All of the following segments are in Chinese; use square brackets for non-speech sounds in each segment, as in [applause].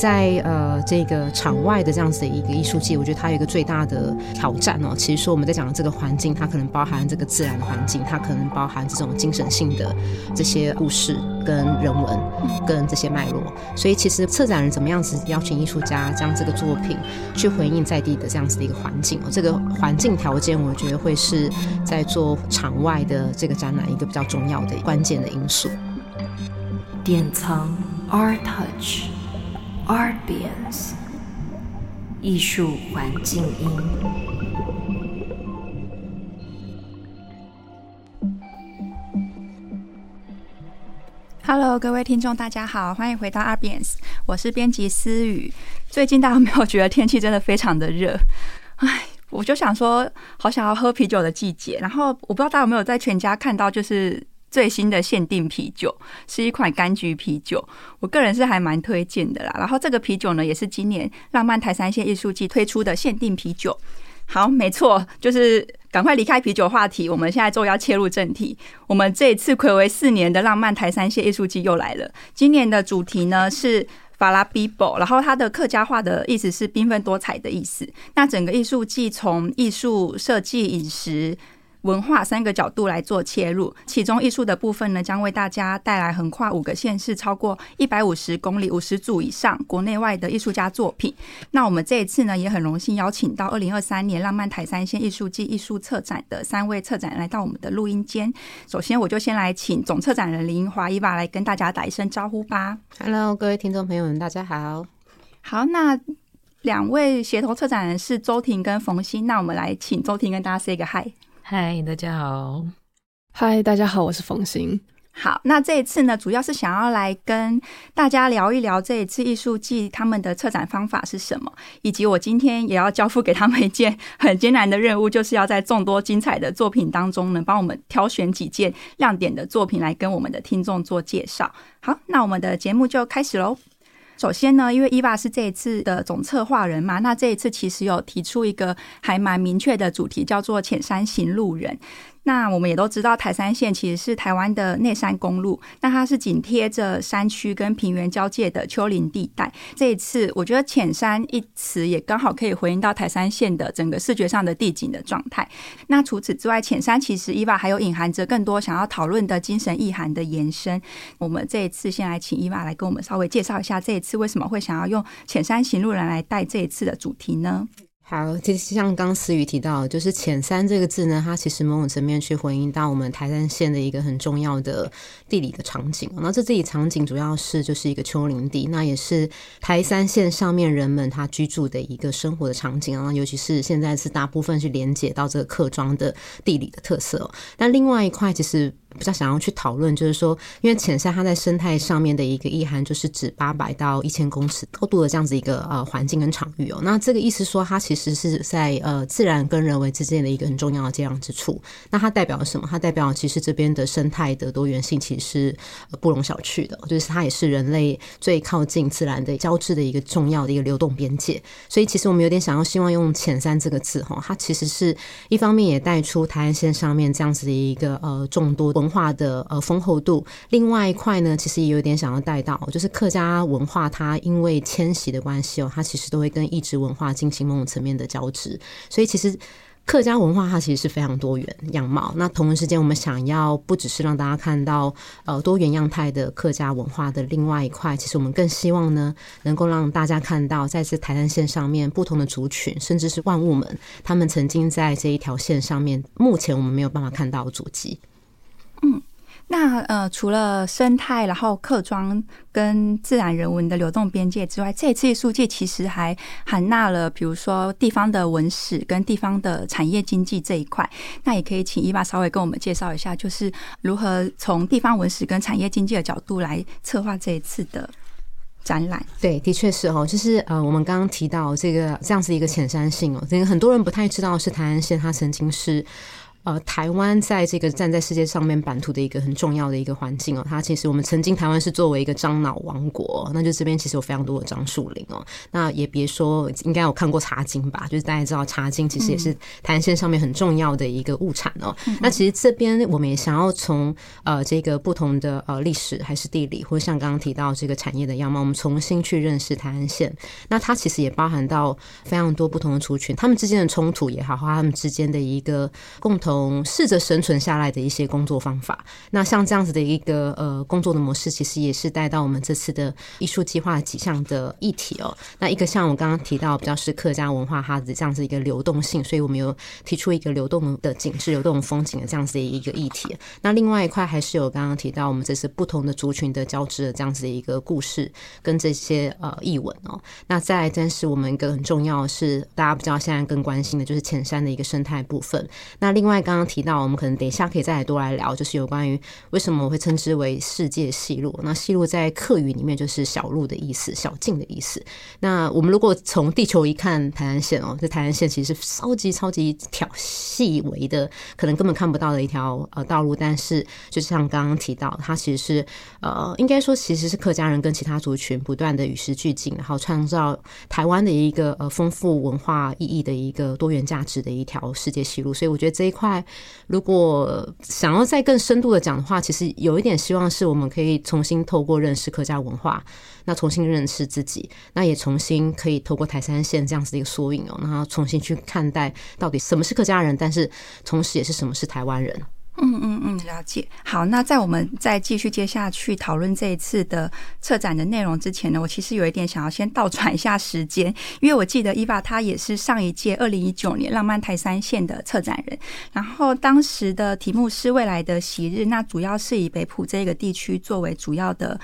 在呃这个场外的这样子的一个艺术界，我觉得它有一个最大的挑战哦。其实说我们在讲的这个环境，它可能包含这个自然环境，它可能包含这种精神性的这些故事跟人文跟这些脉络。所以其实策展人怎么样子邀请艺术家将这个作品去回应在地的这样子的一个环境哦，这个环境条件，我觉得会是在做场外的这个展览一个比较重要的关键的因素。典藏 ARTouch Artbience 艺术环境音。Hello，各位听众，大家好，欢迎回到 Artbience，我是编辑思雨。最近大家有没有觉得天气真的非常的热？哎，我就想说，好想要喝啤酒的季节。然后我不知道大家有没有在全家看到，就是。最新的限定啤酒是一款柑橘啤酒，我个人是还蛮推荐的啦。然后这个啤酒呢，也是今年浪漫台山线艺术季推出的限定啤酒。好，没错，就是赶快离开啤酒话题，我们现在就要切入正题。我们这一次睽违四年的浪漫台山线艺术季又来了。今年的主题呢是法拉比波，然后它的客家话的意思是缤纷多彩的意思。那整个艺术季从艺术设计、饮食。文化三个角度来做切入，其中艺术的部分呢，将为大家带来横跨五个县市、超过一百五十公里、五十组以上国内外的艺术家作品。那我们这一次呢，也很荣幸邀请到二零二三年浪漫台三线艺术季艺术策展的三位策展人来到我们的录音间。首先，我就先来请总策展人林英华伊娃来跟大家打一声招呼吧。Hello，各位听众朋友们，大家好。好，那两位协同策展人是周婷跟冯鑫，那我们来请周婷跟大家 say 个 hi。嗨，大家好。嗨，大家好，我是冯鑫。好，那这一次呢，主要是想要来跟大家聊一聊这一次艺术季他们的策展方法是什么，以及我今天也要交付给他们一件很艰难的任务，就是要在众多精彩的作品当中呢，帮我们挑选几件亮点的作品来跟我们的听众做介绍。好，那我们的节目就开始喽。首先呢，因为伊娃是这一次的总策划人嘛，那这一次其实有提出一个还蛮明确的主题，叫做“浅山行路人”。那我们也都知道，台山线其实是台湾的内山公路，那它是紧贴着山区跟平原交界的丘陵地带。这一次，我觉得“浅山”一词也刚好可以回应到台山线的整个视觉上的地景的状态。那除此之外，“浅山”其实伊娃还有隐含着更多想要讨论的精神意涵的延伸。我们这一次先来请伊娃来跟我们稍微介绍一下，这一次为什么会想要用“浅山行路人”来带这一次的主题呢？好，其实像刚思雨提到，就是“浅山”这个字呢，它其实某种层面去回应到我们台山线的一个很重要的地理的场景。那这地理场景主要是就是一个丘陵地，那也是台山线上面人们他居住的一个生活的场景啊。尤其是现在是大部分去连接到这个客庄的地理的特色。那另外一块其实。比较想要去讨论，就是说，因为浅山它在生态上面的一个意涵，就是指八百到一千公尺高度的这样子一个呃环境跟场域哦。那这个意思说，它其实是在呃自然跟人为之间的一个很重要的接壤之处。那它代表了什么？它代表其实这边的生态的多元性其实是不容小觑的，就是它也是人类最靠近自然的交织的一个重要的一个流动边界。所以其实我们有点想要希望用“浅山”这个字哈，它其实是一方面也带出台湾线上面这样子的一个呃众多。文化的呃丰厚度，另外一块呢，其实也有点想要带到，就是客家文化，它因为迁徙的关系哦，它其实都会跟异质文化进行某种层面的交织，所以其实客家文化它其实是非常多元样貌。那同一时间，我们想要不只是让大家看到呃多元样态的客家文化的另外一块，其实我们更希望呢，能够让大家看到，在这台山线上面不同的族群，甚至是万物们，他们曾经在这一条线上面，目前我们没有办法看到的足迹。那呃，除了生态，然后客庄跟自然人文的流动边界之外，这次艺术界其实还含纳了，比如说地方的文史跟地方的产业经济这一块。那也可以请伊娃稍微跟我们介绍一下，就是如何从地方文史跟产业经济的角度来策划这一次的展览。对，的确是哦，就是呃，我们刚刚提到这个这样子一个浅山性哦，这个很多人不太知道是台三线，它曾经是。呃，台湾在这个站在世界上面版图的一个很重要的一个环境哦。它其实我们曾经台湾是作为一个樟脑王国，那就这边其实有非常多的樟树林哦。那也别说，应该有看过茶经吧？就是大家知道茶经其实也是台南县上面很重要的一个物产哦。嗯、那其实这边我们也想要从呃这个不同的呃历史还是地理，或者像刚刚提到这个产业的样貌，我们重新去认识台南县。那它其实也包含到非常多不同的族群，他们之间的冲突也好，和他们之间的一个共同试着生存下来的一些工作方法。那像这样子的一个呃工作的模式，其实也是带到我们这次的艺术计划几项的议题哦。那一个像我刚刚提到，比较是客家文化哈子这样子一个流动性，所以我们有提出一个流动的景致、流动风景的这样子的一个议题。那另外一块还是有刚刚提到，我们这次不同的族群的交织的这样子的一个故事跟这些呃译文哦。那再来，但是我们一个很重要是，大家比较现在更关心的就是浅山的一个生态部分。那另外刚刚提到，我们可能等一下可以再来多来聊，就是有关于为什么我会称之为世界系鹿。那系鹿在客语里面就是小路的意思，小径的意思。那我们如果从地球一看台南县哦，这台南县其实是超级超级挑细微的，可能根本看不到的一条呃道路。但是就像刚刚提到，它其实是呃，应该说其实是客家人跟其他族群不断的与时俱进，然后创造台湾的一个呃丰富文化意义的一个多元价值的一条世界系鹿。所以我觉得这一块，如果想要再更深度的讲的话，其实有一点希望是我们可以重新透过认识客家文化，那重新认识自己，那也重新可以透过台山线这样子的一个缩影哦，然后重新去看待到底什么是客家人，但是同时也是什么是台湾人。嗯嗯嗯，了解。好，那在我们再继续接下去讨论这一次的策展的内容之前呢，我其实有一点想要先倒转一下时间，因为我记得伊娃她也是上一届二零一九年浪漫台三线的策展人，然后当时的题目是未来的昔日，那主要是以北埔这个地区作为主要的。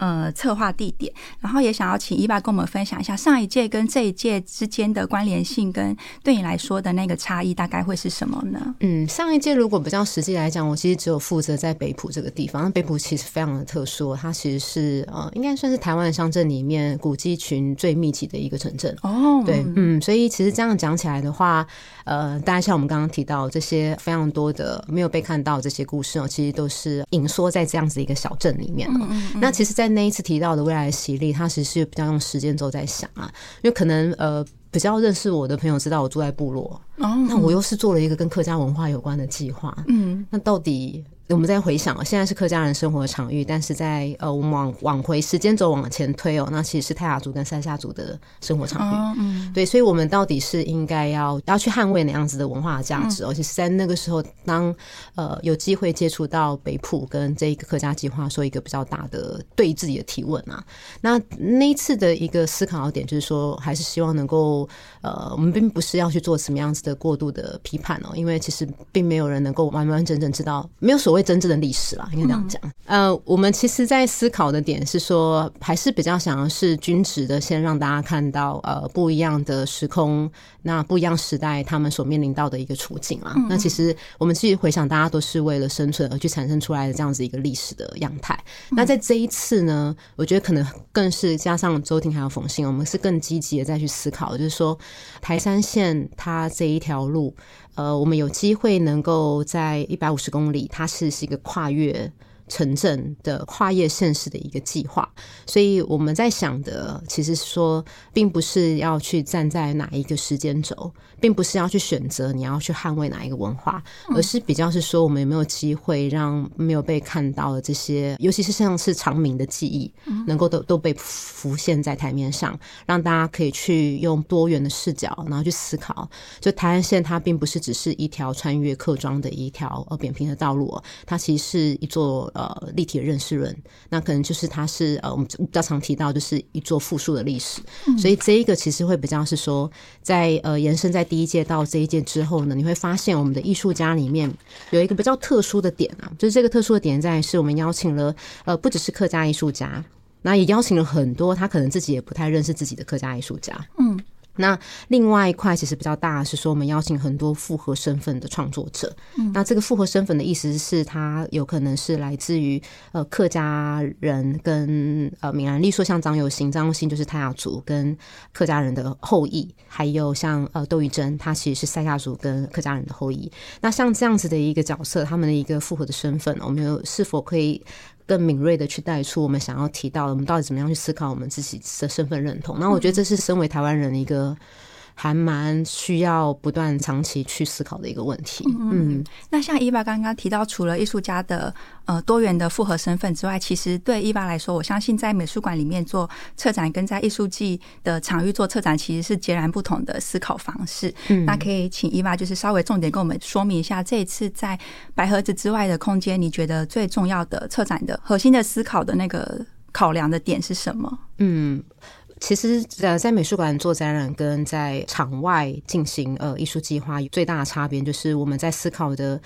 呃，策划地点，然后也想要请 Eva 跟我们分享一下上一届跟这一届之间的关联性，跟对你来说的那个差异大概会是什么呢？嗯，上一届如果比较实际来讲，我其实只有负责在北浦这个地方。那北浦其实非常的特殊，它其实是呃，应该算是台湾的乡镇里面古迹群最密集的一个城镇。哦，对，嗯，所以其实这样讲起来的话，呃，大家像我们刚刚提到这些非常多的没有被看到这些故事哦，其实都是隐缩在这样子一个小镇里面。嗯嗯嗯，那其实，在那一次提到的未来的洗礼，他其实是比较用时间轴在想啊，因为可能呃比较认识我的朋友知道我住在部落，哦，那我又是做了一个跟客家文化有关的计划，嗯，那到底？我们在回想啊，现在是客家人生活的场域，但是在呃，我们往往回时间轴往前推哦，那其实是泰雅族跟赛夏族的生活场域。哦嗯、对，所以我们到底是应该要要去捍卫哪样子的文化价值？而且是在那个时候，当呃有机会接触到北埔跟这一个客家计划，说一个比较大的对自己的提问啊。那那一次的一个思考点就是说，还是希望能够呃，我们并不是要去做什么样子的过度的批判哦，因为其实并没有人能够完完整整知道，没有所谓。真正的历史啦，应该这样讲。呃，我们其实，在思考的点是说，还是比较想要是均值的，先让大家看到，呃，不一样的时空，那不一样时代，他们所面临到的一个处境啊。那其实我们继续回想，大家都是为了生存而去产生出来的这样子一个历史的样态。那在这一次呢，我觉得可能更是加上周婷还有冯信，我们是更积极的再去思考，就是说台山线它这一条路。呃，我们有机会能够在一百五十公里，它是是一个跨越城镇的跨越县市的一个计划，所以我们在想的，其实是说，并不是要去站在哪一个时间轴，并不是要去选择你要去捍卫哪一个文化，而是比较是说，我们有没有机会让没有被看到的这些，尤其是像是长明的记忆，能够都都被浮现在台面上，让大家可以去用多元的视角，然后去思考。就台南线，它并不是只是一条穿越客庄的一条呃扁平的道路，它其实是一座。呃，立体的认识论，那可能就是它是呃，我们比较常提到，就是一座复述的历史。嗯、所以这一个其实会比较是说，在呃延伸在第一届到这一届之后呢，你会发现我们的艺术家里面有一个比较特殊的点啊，就是这个特殊的点在是我们邀请了呃不只是客家艺术家，那也邀请了很多他可能自己也不太认识自己的客家艺术家。嗯。那另外一块其实比较大，是说我们邀请很多复合身份的创作者。嗯，那这个复合身份的意思是，他有可能是来自于呃客家人跟呃闽南，例如说像张有兴，张有兴就是泰雅族跟客家人的后裔，还有像呃窦玉珍，他其实是赛夏族跟客家人的后裔。那像这样子的一个角色，他们的一个复合的身份，我们有是否可以更敏锐的去带出我们想要提到的，我们到底怎么样去思考我们自己的身份认同？那我觉得这是身为台湾人的一个。还蛮需要不断长期去思考的一个问题。嗯，嗯，那像伊娃刚刚提到，除了艺术家的呃多元的复合身份之外，其实对伊娃来说，我相信在美术馆里面做策展，跟在艺术季的场域做策展，其实是截然不同的思考方式。嗯，那可以请伊娃就是稍微重点跟我们说明一下，这一次在白盒子之外的空间，你觉得最重要的策展的核心的思考的那个考量的点是什么？嗯。其实，呃，在美术馆做展览跟在场外进行呃艺术计划最大的差别，就是我们在思考的。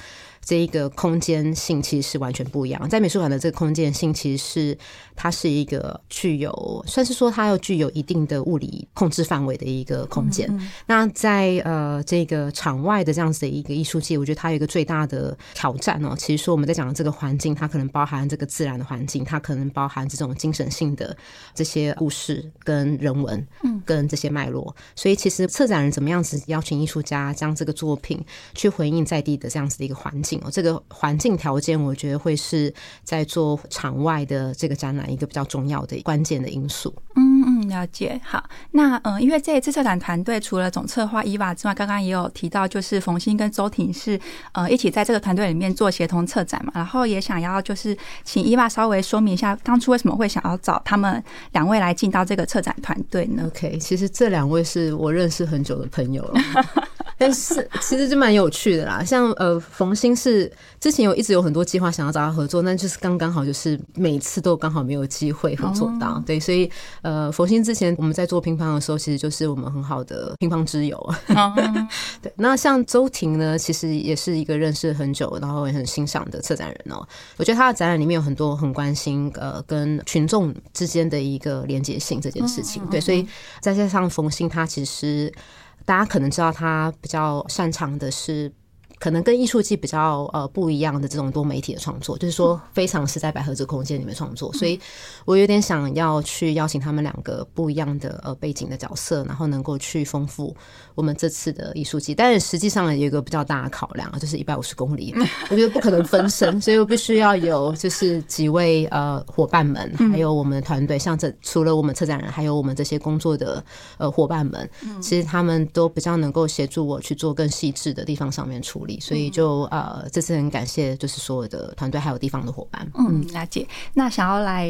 这一个空间性其实是完全不一样。在美术馆的这个空间性，其实是它是一个具有，算是说它要具有一定的物理控制范围的一个空间。嗯嗯。那在呃这个场外的这样子的一个艺术界，我觉得它有一个最大的挑战哦。其实说我们在讲的这个环境，它可能包含这个自然的环境，它可能包含这种精神性的这些故事跟人文，嗯，跟这些脉络。所以其实策展人怎么样子邀请艺术家将这个作品去回应在地的这样子的一个环境。这个环境条件，我觉得会是在做场外的这个展览一个比较重要的关键的因素。嗯嗯，了解。好，那嗯，因为这一次策展团队除了总策划伊娃之外，刚刚也有提到，就是冯鑫跟周婷是呃一起在这个团队里面做协同策展嘛。然后也想要就是请伊娃稍微说明一下，当初为什么会想要找他们两位来进到这个策展团队呢？OK，其实这两位是我认识很久的朋友了。[laughs] 但是其实就蛮有趣的啦，像呃冯鑫是之前有一直有很多计划想要找他合作，但就是刚刚好就是每次都刚好没有机会合作到，对，所以呃冯鑫之前我们在做乒乓的时候，其实就是我们很好的乒乓之友。[laughs] 对，那像周婷呢，其实也是一个认识很久，然后也很欣赏的策展人哦。我觉得他的展览里面有很多很关心呃跟群众之间的一个连接性这件事情，对，所以再加上冯鑫他其实。大家可能知道，他比较擅长的是。可能跟艺术季比较呃不一样的这种多媒体的创作，就是说非常是在百合子空间里面创作，所以我有点想要去邀请他们两个不一样的呃背景的角色，然后能够去丰富我们这次的艺术季。但是实际上有一个比较大的考量啊，就是一百五十公里，我觉得不可能分身，所以我必须要有就是几位呃伙伴们，还有我们的团队，像这除了我们策展人，还有我们这些工作的呃伙伴们，其实他们都比较能够协助我去做更细致的地方上面处理。所以就呃，这次很感谢，就是所有的团队还有地方的伙伴。嗯，了解。那想要来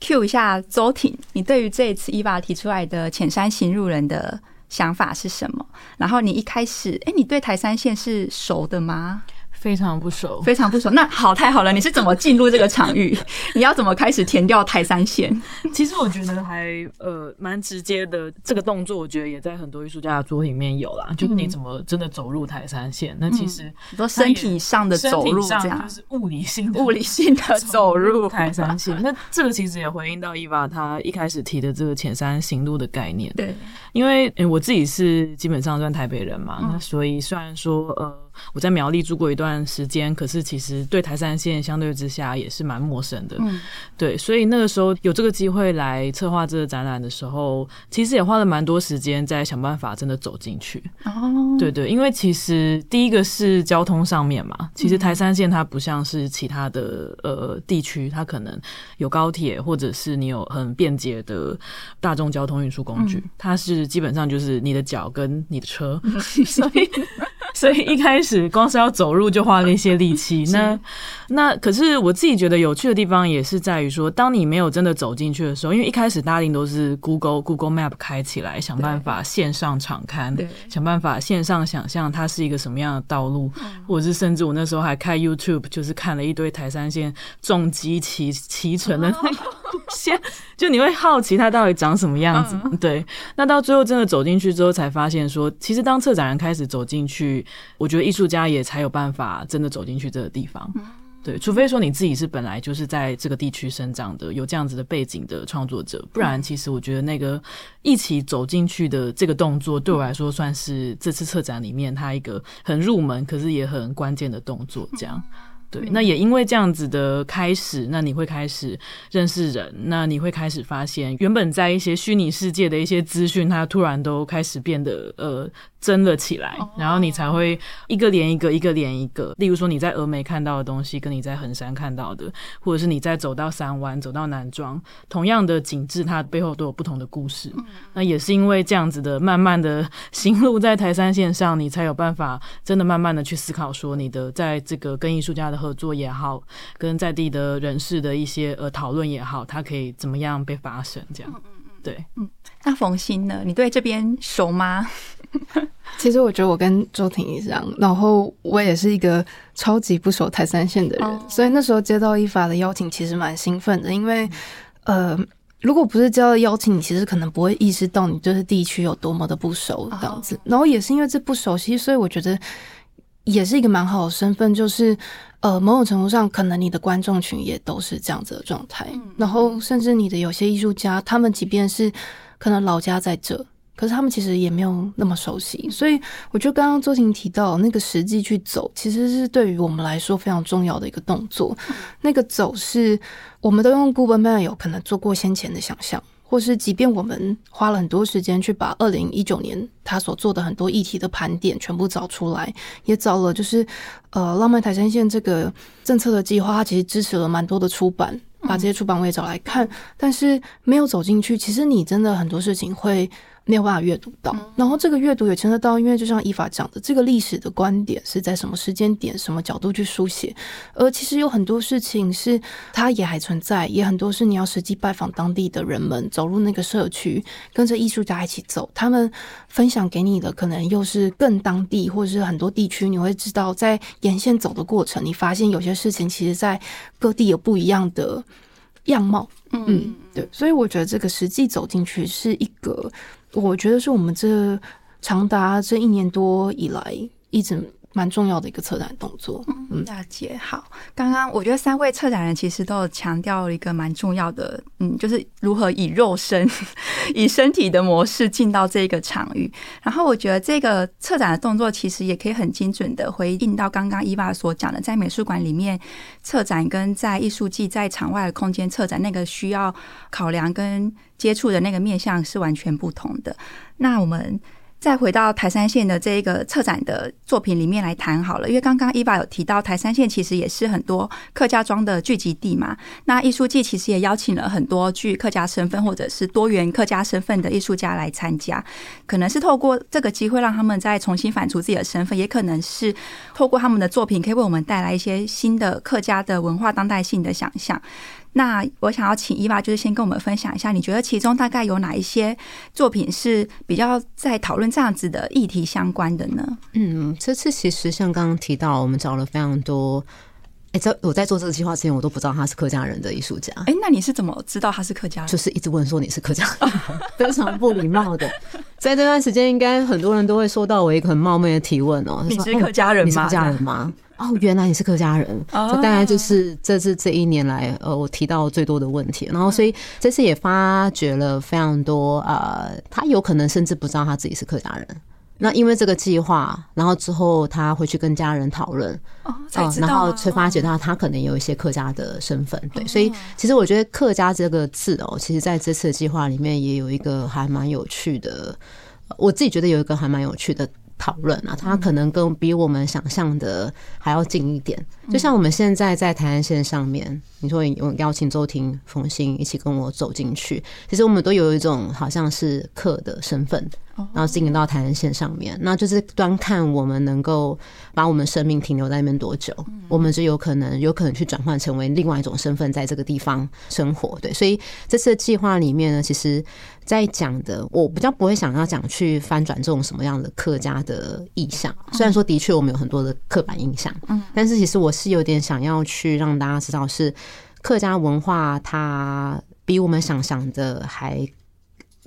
cue 一下周婷，你对于这一次伊娃提出来的浅山行路人的想法是什么？然后你一开始，哎，你对台三线是熟的吗？非常不熟，非常不熟。那好，太好了！你是怎么进入这个场域？[laughs] 你要怎么开始填掉台三线？其实我觉得还呃蛮直接的，这个动作我觉得也在很多艺术家的作品里面有啦。就是你怎么真的走入台三线？那其实说身体上的走入，这样就是物理性的物理性的走入台三线。那这个其实也回应到伊娃他一开始提的这个前山行路的概念。对，因为我自己是基本上算台北人嘛，那所以虽然说呃。我在苗栗住过一段时间，可是其实对台山县相对之下也是蛮陌生的。嗯，对，所以那个时候有这个机会来策划这个展览的时候，其实也花了蛮多时间在想办法真的走进去。哦，对对，因为其实第一个是交通上面嘛，其实台山县它不像是其他的呃地区，它可能有高铁或者是你有很便捷的大众交通运输工具，它是基本上就是你的脚跟你的车，[laughs] 所以。所以一开始光是要走路就花了一些力气。[laughs] 那那可是我自己觉得有趣的地方也是在于说，当你没有真的走进去的时候，因为一开始大家都是 Google Google Map 开起来，想办法线上场勘，想办法线上想象它是一个什么样的道路，或者是甚至我那时候还开 YouTube，就是看了一堆台山线重机骑骑乘的那个路线，[laughs] 就你会好奇它到底长什么样子。对，那到最后真的走进去之后，才发现说，其实当策展人开始走进去。我觉得艺术家也才有办法真的走进去这个地方。对，除非说你自己是本来就是在这个地区生长的，有这样子的背景的创作者，不然其实我觉得那个一起走进去的这个动作，对我来说算是这次策展里面它一个很入门，可是也很关键的动作，这样。对，那也因为这样子的开始，那你会开始认识人，那你会开始发现，原本在一些虚拟世界的一些资讯，它突然都开始变得呃。真了起来，然后你才会一个连一个，一个连一个。例如说，你在峨眉看到的东西，跟你在衡山看到的，或者是你在走到三湾、走到南庄，同样的景致，它背后都有不同的故事。那也是因为这样子的，慢慢的行路在台山线上，你才有办法真的慢慢的去思考，说你的在这个跟艺术家的合作也好，跟在地的人士的一些呃讨论也好，它可以怎么样被发生？这样，对，嗯。那冯鑫呢？你对这边熟吗？[laughs] [laughs] 其实我觉得我跟周婷一样，然后我也是一个超级不熟台三线的人，哦、所以那时候接到一法的邀请，其实蛮兴奋的。因为，呃，如果不是接到邀请，你其实可能不会意识到你就是地区有多么的不熟这样子。哦、然后也是因为这不熟悉，所以我觉得也是一个蛮好的身份，就是呃，某种程度上，可能你的观众群也都是这样子的状态。嗯、然后甚至你的有些艺术家，他们即便是可能老家在这。可是他们其实也没有那么熟悉，所以我觉得刚刚周婷提到那个实际去走，其实是对于我们来说非常重要的一个动作。那个走是，我们都用 Google Map 有可能做过先前的想象，或是即便我们花了很多时间去把二零一九年他所做的很多议题的盘点全部找出来，也找了就是呃浪漫台山线这个政策的计划，它其实支持了蛮多的出版，把这些出版我也找来看，但是没有走进去，其实你真的很多事情会。没有办法阅读到，然后这个阅读也牵涉到，因为就像伊法讲的，这个历史的观点是在什么时间点、什么角度去书写，而其实有很多事情是它也还存在，也很多是你要实际拜访当地的人们，走入那个社区，跟着艺术家一起走，他们分享给你的可能又是更当地，或者是很多地区，你会知道在沿线走的过程，你发现有些事情其实在各地有不一样的样貌。嗯，对，所以我觉得这个实际走进去是一个。我觉得是我们这长达这一年多以来一直蛮重要的一个策展动作。嗯，大姐好。刚刚我觉得三位策展人其实都有强调了一个蛮重要的，嗯，就是如何以肉身、[laughs] 以身体的模式进到这个场域。然后我觉得这个策展的动作其实也可以很精准的回应到刚刚伊娃所讲的，在美术馆里面策展跟在艺术季在场外的空间策展那个需要考量跟接触的那个面向是完全不同的。那我们再回到台山县的这一个策展的作品里面来谈好了，因为刚刚伊娃有提到台山县其实也是很多客家庄的聚集地嘛。那艺术季其实也邀请了很多具客家身份或者是多元客家身份的艺术家来参加，可能是透过这个机会让他们再重新反刍自己的身份，也可能是透过他们的作品可以为我们带来一些新的客家的文化当代性的想象。那我想要请伊娃，就是先跟我们分享一下，你觉得其中大概有哪一些作品是比较在讨论这样子的议题相关的呢？嗯，这次其实像刚刚提到，我们找了非常多。哎，在我在做这个计划之前，我都不知道他是客家人的艺术家。哎，那你是怎么知道他是客家人？就是一直问说你是客家人，[laughs] 非常不礼貌的。[laughs] 在这段时间，应该很多人都会收到我一个很冒昧的提问哦。你是客家人吗？你是客家人吗？哦，原来你是客家人。这大概就是这是这一年来呃我提到最多的问题。然后，所以这次也发掘了非常多呃，他有可能甚至不知道他自己是客家人。那因为这个计划，然后之后他会去跟家人讨论，哦，才知道，然后才发觉到他可能有一些客家的身份，对，所以其实我觉得“客家”这个字哦，其实在这次的计划里面也有一个还蛮有趣的，我自己觉得有一个还蛮有趣的。讨论啊，他可能更比我们想象的还要近一点。就像我们现在在台湾线上面，你说有邀请周婷、冯鑫一起跟我走进去，其实我们都有一种好像是客的身份，然后进行到台湾线上面，那就是端看我们能够把我们生命停留在那边多久，我们就有可能有可能去转换成为另外一种身份，在这个地方生活。对，所以这次的计划里面呢，其实。在讲的，我比较不会想要讲去翻转这种什么样的客家的意象。虽然说的确我们有很多的刻板印象，嗯，但是其实我是有点想要去让大家知道，是客家文化它比我们想象的还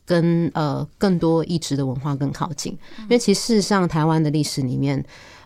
跟呃更多一直的文化更靠近。因为其实事实上，台湾的历史里面。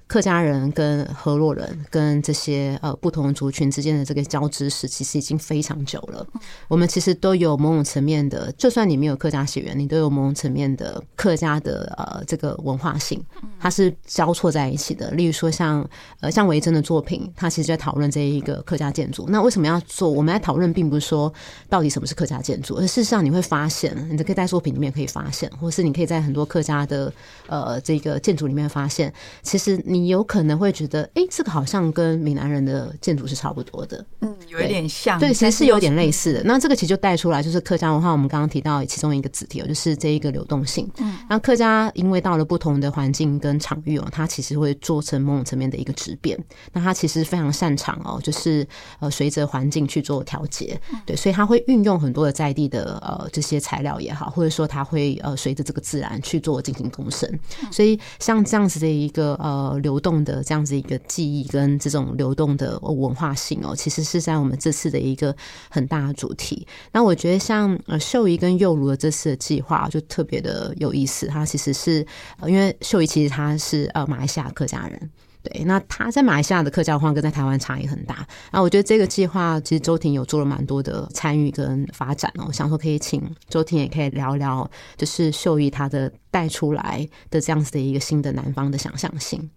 客家人跟河洛人跟这些呃不同族群之间的这个交织史，其实已经非常久了。我们其实都有某种层面的，就算你没有客家血缘，你都有某种层面的客家的呃这个文化性，它是交错在一起的。例如说像呃像维珍的作品，他其实在讨论这一个客家建筑。那为什么要做？我们来讨论，并不是说到底什么是客家建筑，而事实上你会发现，你可以在作品里面可以发现，或是你可以在很多客家的呃这个建筑里面发现，其实你有可能会觉得，哎、欸，这个好像跟闽南人的建筑是差不多的，嗯，有一点像，对，其实是有点类似的。那这个其实就带出来，就是客家文化，我们刚刚提到其中一个子题，就是这一个流动性。嗯，那客家因为到了不同的环境跟场域哦，它其实会做成某种层面的一个质变。那它其实非常擅长哦，就是呃随着环境去做调节，对，所以它会运用很多的在地的呃这些材料也好，或者说它会呃随着这个自然去做进行共生。所以像这样子的一个呃流流动的这样子一个记忆跟这种流动的文化性哦，其实是在我们这次的一个很大的主题。那我觉得像呃秀仪跟幼如的这次的计划就特别的有意思，它其实是因为秀仪其实他是呃马来西亚客家人。对，那他在马来西亚的客家文化跟在台湾差异很大。那我觉得这个计划其实周婷有做了蛮多的参与跟发展哦。我想说可以请周婷也可以聊聊，就是秀仪他的带出来的这样子的一个新的南方的想象性。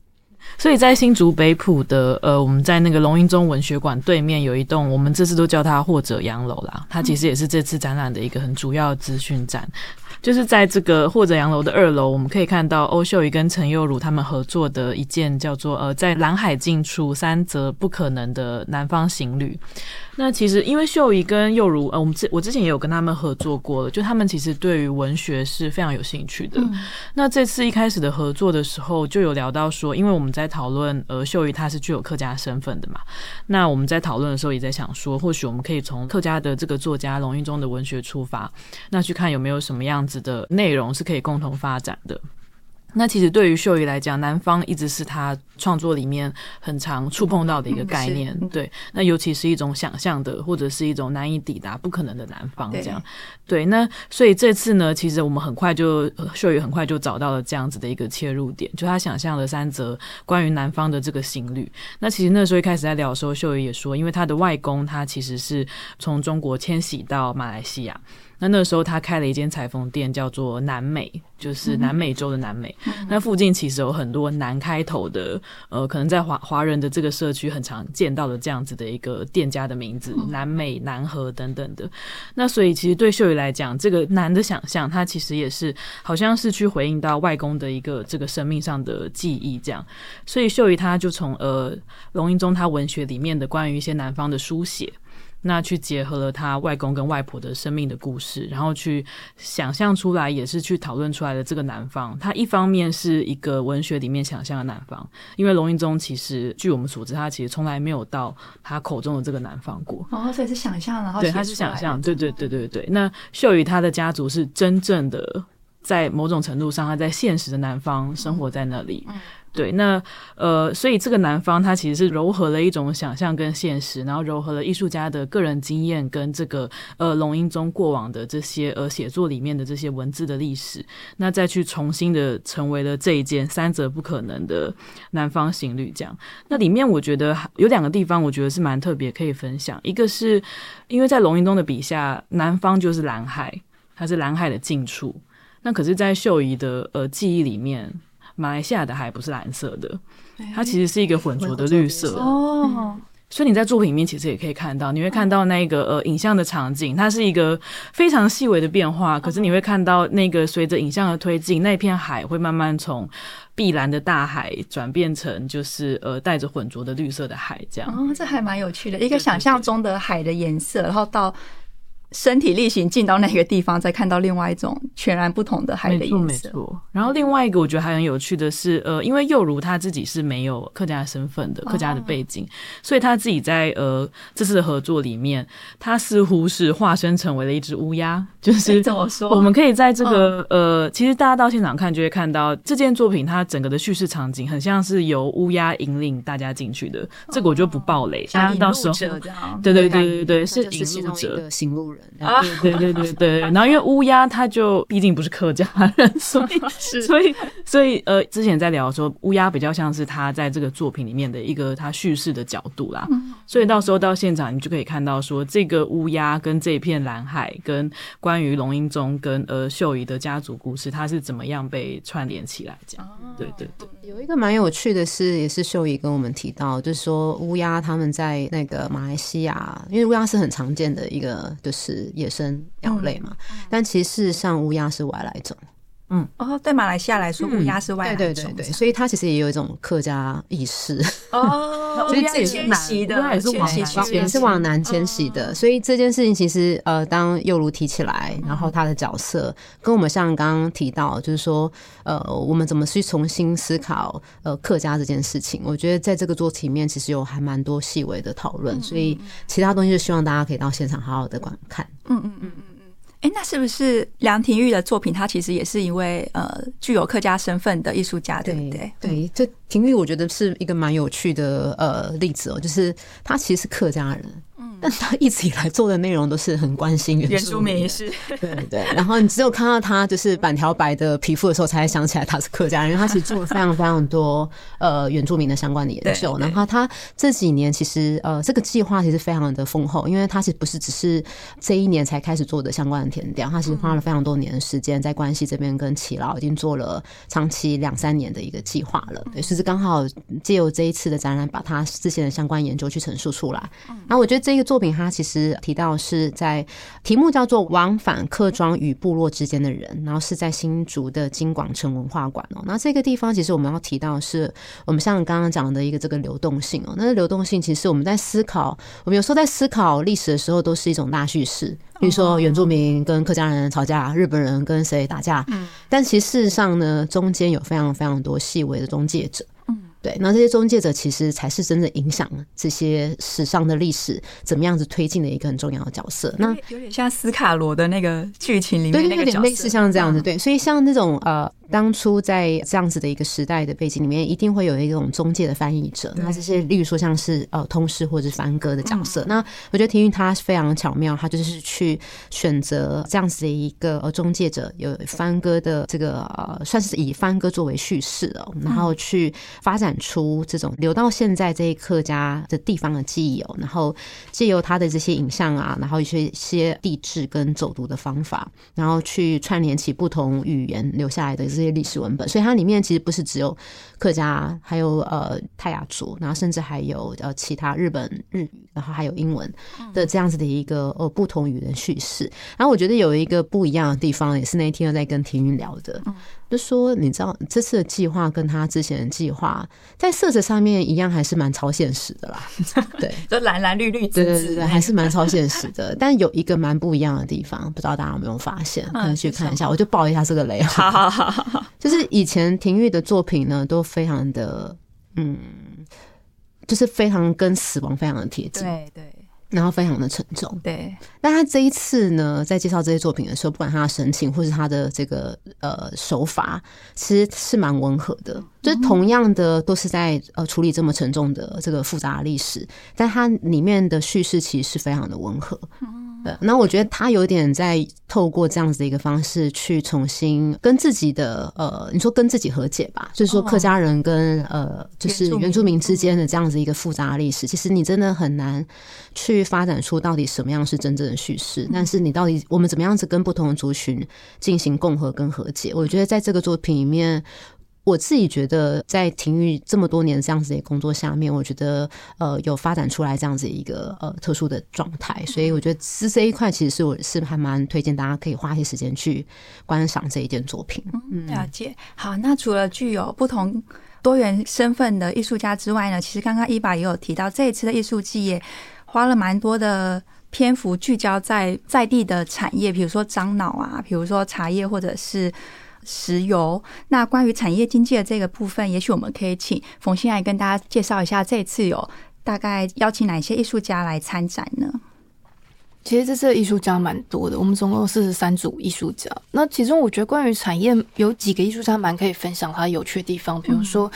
所以在新竹北埔的呃，我们在那个龙英中文学馆对面有一栋，我们这次都叫它或者洋楼啦。它其实也是这次展览的一个很主要资讯展。就是在这个或者洋楼的二楼，我们可以看到欧秀仪跟陈佑儒他们合作的一件叫做呃，在蓝海近处三则不可能的南方行旅。那其实因为秀仪跟又如呃，我们之我之前也有跟他们合作过了，就他们其实对于文学是非常有兴趣的。嗯、那这次一开始的合作的时候，就有聊到说，因为我们在讨论呃，秀仪她是具有客家身份的嘛。那我们在讨论的时候也在想说，或许我们可以从客家的这个作家龙应中的文学出发，那去看有没有什么样子的内容是可以共同发展的。那其实对于秀仪来讲，南方一直是他创作里面很常触碰到的一个概念。对，那尤其是一种想象的，或者是一种难以抵达、不可能的南方这样。对，那所以这次呢，其实我们很快就秀仪很快就找到了这样子的一个切入点，就他想象了三则关于南方的这个行旅。那其实那时候一开始在聊的时候，秀仪也说，因为他的外公他其实是从中国迁徙到马来西亚。那那个时候，他开了一间裁缝店，叫做南美，就是南美洲的南美。嗯、那附近其实有很多南开头的，呃，可能在华华人的这个社区很常见到的这样子的一个店家的名字，南美、南河等等的。那所以，其实对秀仪来讲，这个南的想象，它其实也是好像是去回应到外公的一个这个生命上的记忆，这样。所以，秀仪他就从呃龙瑛宗他文学里面的关于一些南方的书写。那去结合了他外公跟外婆的生命的故事，然后去想象出来，也是去讨论出来的这个南方。他一方面是一个文学里面想象的南方，因为龙应宗其实据我们所知，他其实从来没有到他口中的这个南方过。哦，所以是想象，然后对，他是想象，对对对对对。那秀宇他的家族是真正的，在某种程度上，他在现实的南方生活在那里。嗯。对，那呃，所以这个南方它其实是糅合了一种想象跟现实，然后糅合了艺术家的个人经验跟这个呃龙瑛宗过往的这些呃写作里面的这些文字的历史，那再去重新的成为了这一件三者不可能的南方行旅这样。那里面我觉得有两个地方，我觉得是蛮特别可以分享。一个是因为在龙瑛宗的笔下，南方就是蓝海，它是蓝海的近处。那可是，在秀仪的呃记忆里面。马来西亚的海不是蓝色的，它其实是一个混浊的绿色哦。所以你在作品里面其实也可以看到，你会看到那个呃影像的场景，它是一个非常细微的变化。可是你会看到那个随着影像的推进，那片海会慢慢从碧蓝的大海转变成就是呃带着浑浊的绿色的海，这样。哦，这还蛮有趣的，一个想象中的海的颜色，然后到。身体力行进到那个地方，再看到另外一种全然不同的海的颜色。没错，然后另外一个我觉得还很有趣的是，呃，因为幼如他自己是没有客家身份的，客家的背景，哦、所以他自己在呃这次的合作里面，他似乎是化身成为了一只乌鸦。[laughs] 就是怎么说？我们可以在这个呃，其实大家到现场看就会看到这件作品，它整个的叙事场景很像是由乌鸦引领大家进去的。这个我就不爆雷，大家到时候对对对对对，是引路者，行路人。人啊，对对对对，然后因为乌鸦它就毕竟不是客家人，所以 [laughs] 是所以所以呃，之前在聊说乌鸦比较像是他在这个作品里面的一个他叙事的角度啦，所以到时候到现场你就可以看到说这个乌鸦跟这片蓝海跟关于龙英宗跟呃秀仪的家族故事，它是怎么样被串联起来这样？对对对，有一个蛮有趣的是，也是秀仪跟我们提到，就是说乌鸦他们在那个马来西亚，因为乌鸦是很常见的一个就是野生鸟类嘛，嗯、但其实事实上乌鸦是外来种。嗯，哦，对马来西亚来说，乌鸦是外来种，对对对。对，所以它其实也有一种客家意识。哦，[laughs] 所以这也是迁徙的，也是往也是往南迁徙。的，所以这件事情其实呃，当幼如提起来，然后他的角色跟我们像刚刚提到，就是说呃，我们怎么去重新思考呃客家这件事情？我觉得在这个作品里面其实有还蛮多细微的讨论，所以其他东西就希望大家可以到现场好好的观看。嗯嗯嗯嗯。哎，那是不是梁廷玉的作品？他其实也是一位呃具有客家身份的艺术家，对不对？对，这廷玉我觉得是一个蛮有趣的呃例子哦，就是他其实是客家人。但他一直以来做的内容都是很关心原住民，是，对对。然后你只有看到他就是板条白的皮肤的时候，才想起来他是客家人。因为他其实做了非常非常多呃原住民的相关的研究。然后他这几年其实呃这个计划其实非常的丰厚，因为他其实不是只是这一年才开始做的相关的填调，他其实花了非常多年的时间在关系这边跟耆老已经做了长期两三年的一个计划了。对，其实刚好借由这一次的展览，把他之前的相关研究去陈述出来。然后我觉得这个。作品它其实提到是在题目叫做《往返客庄与部落之间的人》，然后是在新竹的金广城文化馆哦。那这个地方其实我们要提到是我们像刚刚讲的一个这个流动性哦。那个流动性其实我们在思考，我们有时候在思考历史的时候都是一种大叙事，比如说原住民跟客家人吵架，日本人跟谁打架，嗯，但其实事实上呢，中间有非常非常多细微的中介者。对，那这些中介者其实才是真正影响这些史上的历史怎么样子推进的一个很重要的角色。那有点像斯卡罗的那个剧情里面那个角色，对，有点类似像这样子。对，所以像那种呃。当初在这样子的一个时代的背景里面，一定会有一种中介的翻译者，那这些例如说像是呃通事或者是翻歌的角色。那我觉得廷玉他非常巧妙，他就是去选择这样子的一个呃中介者，有翻歌的这个呃算是以翻歌作为叙事哦，然后去发展出这种留到现在这一客家的地方的记忆哦，然后借由他的这些影像啊，然后一些些地质跟走读的方法，然后去串联起不同语言留下来的。这些历史文本，所以它里面其实不是只有客家，还有呃泰雅族，然后甚至还有呃其他日本日语，然后还有英文的这样子的一个呃不同语言叙事。然后我觉得有一个不一样的地方，也是那天又在跟庭云聊的。就说你知道这次的计划跟他之前的计划在色泽上面一样，还是蛮超现实的啦。[laughs] 对，就蓝蓝绿绿，对对对对，还是蛮超现实的。但有一个蛮不一样的地方，不知道大家有没有发现？可以去看一下。我就爆一下这个雷。好好好，就是以前廷玉的作品呢，都非常的嗯，就是非常跟死亡非常的贴近。对对。然后非常的沉重，对。那他这一次呢，在介绍这些作品的时候，不管他的神情或是他的这个呃手法，其实是蛮温和的。就是同样的，都是在呃处理这么沉重的这个复杂的历史，但它里面的叙事其实是非常的温和。对，那我觉得他有点在透过这样子的一个方式去重新跟自己的呃，你说跟自己和解吧，就是说客家人跟呃，就是原住民之间的这样子一个复杂的历史，其实你真的很难去发展出到底什么样是真正的叙事。但是你到底我们怎么样子跟不同的族群进行共和跟和解？我觉得在这个作品里面。我自己觉得，在廷玉这么多年这样子的工作下面，我觉得呃有发展出来这样子一个呃特殊的状态，所以我觉得是这一块其实是我是还蛮推荐大家可以花一些时间去观赏这一件作品。嗯，了解。好，那除了具有不同多元身份的艺术家之外呢，其实刚刚伊爸也有提到，这一次的艺术季也花了蛮多的篇幅聚焦在在地的产业，比如说樟脑啊，比如说茶叶或者是。石油。那关于产业经济的这个部分，也许我们可以请冯欣爱跟大家介绍一下，这次有大概邀请哪些艺术家来参展呢？其实这次的艺术家蛮多的，我们总共有四十三组艺术家。那其中我觉得关于产业有几个艺术家蛮可以分享他有趣的地方，比如说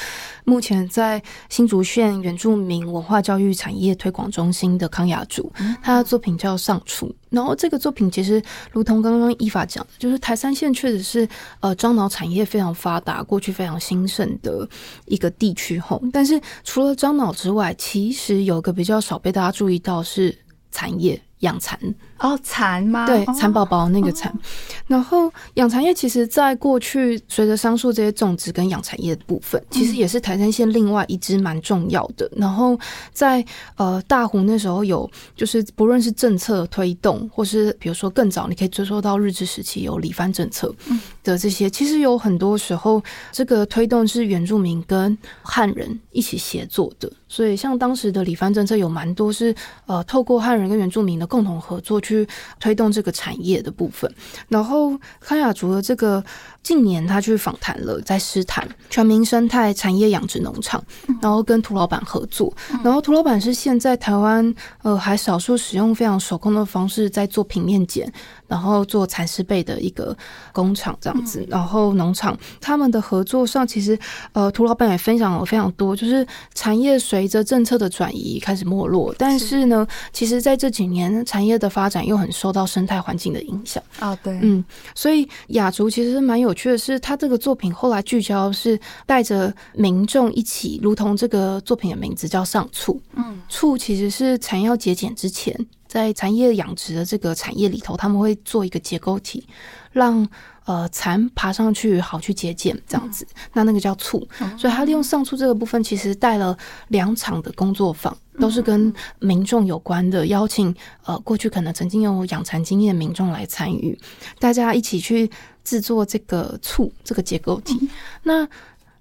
目前在新竹县原住民文化教育产业推广中心的康雅竹，他的作品叫《上厨》。然后这个作品其实如同刚刚依法讲的，就是台山县确实是呃樟脑产业非常发达、过去非常兴盛的一个地区吼。但是除了樟脑之外，其实有个比较少被大家注意到是产业。养蚕哦，蚕吗？对，蚕宝宝那个蚕。哦、然后养蚕业其实在过去随着桑树这些种植跟养蚕业的部分，其实也是台山县另外一支蛮重要的。嗯、然后在呃大湖那时候有，就是不论是政策推动，或是比如说更早，你可以追溯到日治时期有里番政策的这些，嗯、其实有很多时候这个推动是原住民跟汉人一起协作的。所以像当时的里番政策有蛮多是呃透过汉人跟原住民的。共同合作去推动这个产业的部分，然后康雅族的这个近年他去访谈了，在诗坛全民生态产业养殖农场，然后跟涂老板合作，然后涂老板是现在台湾呃还少数使用非常手工的方式在做平面剪。然后做蚕丝被的一个工厂这样子，然后农场他们的合作上，其实呃，涂老板也分享了非常多，就是产业随着政策的转移开始没落，但是。呢，其实在这几年产业的发展又很受到生态环境的影响。啊，对，嗯，所以雅竹其实蛮有趣的是，他这个作品后来聚焦是带着民众一起，如同这个作品的名字叫上醋，嗯，醋其实是蚕要结茧之前。在产业养殖的这个产业里头，他们会做一个结构体，让呃蚕爬上去好去结茧这样子。那那个叫簇，所以他利用上醋这个部分，其实带了两场的工作坊，都是跟民众有关的，邀请呃过去可能曾经有养蚕经验的民众来参与，大家一起去制作这个醋这个结构体。那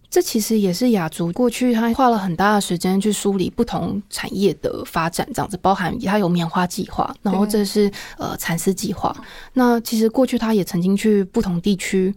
这其实也是雅竹过去他花了很大的时间去梳理不同产业的发展，这样子包含他有棉花计划，然后这是呃蚕丝计划。那其实过去他也曾经去不同地区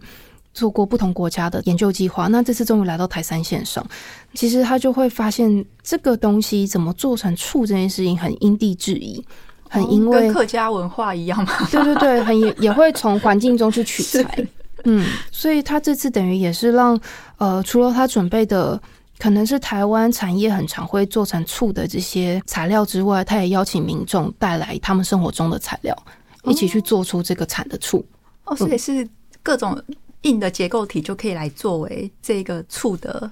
做过不同国家的研究计划。那这次终于来到台山线上，其实他就会发现这个东西怎么做成醋这件事情很因地制宜，很因为跟客家文化一样嘛。[laughs] 对对对，很也也会从环境中去取材。嗯，所以他这次等于也是让呃，除了他准备的可能是台湾产业很常会做成醋的这些材料之外，他也邀请民众带来他们生活中的材料，一起去做出这个产的醋。哦，所以是各种硬的结构体就可以来作为这个醋的。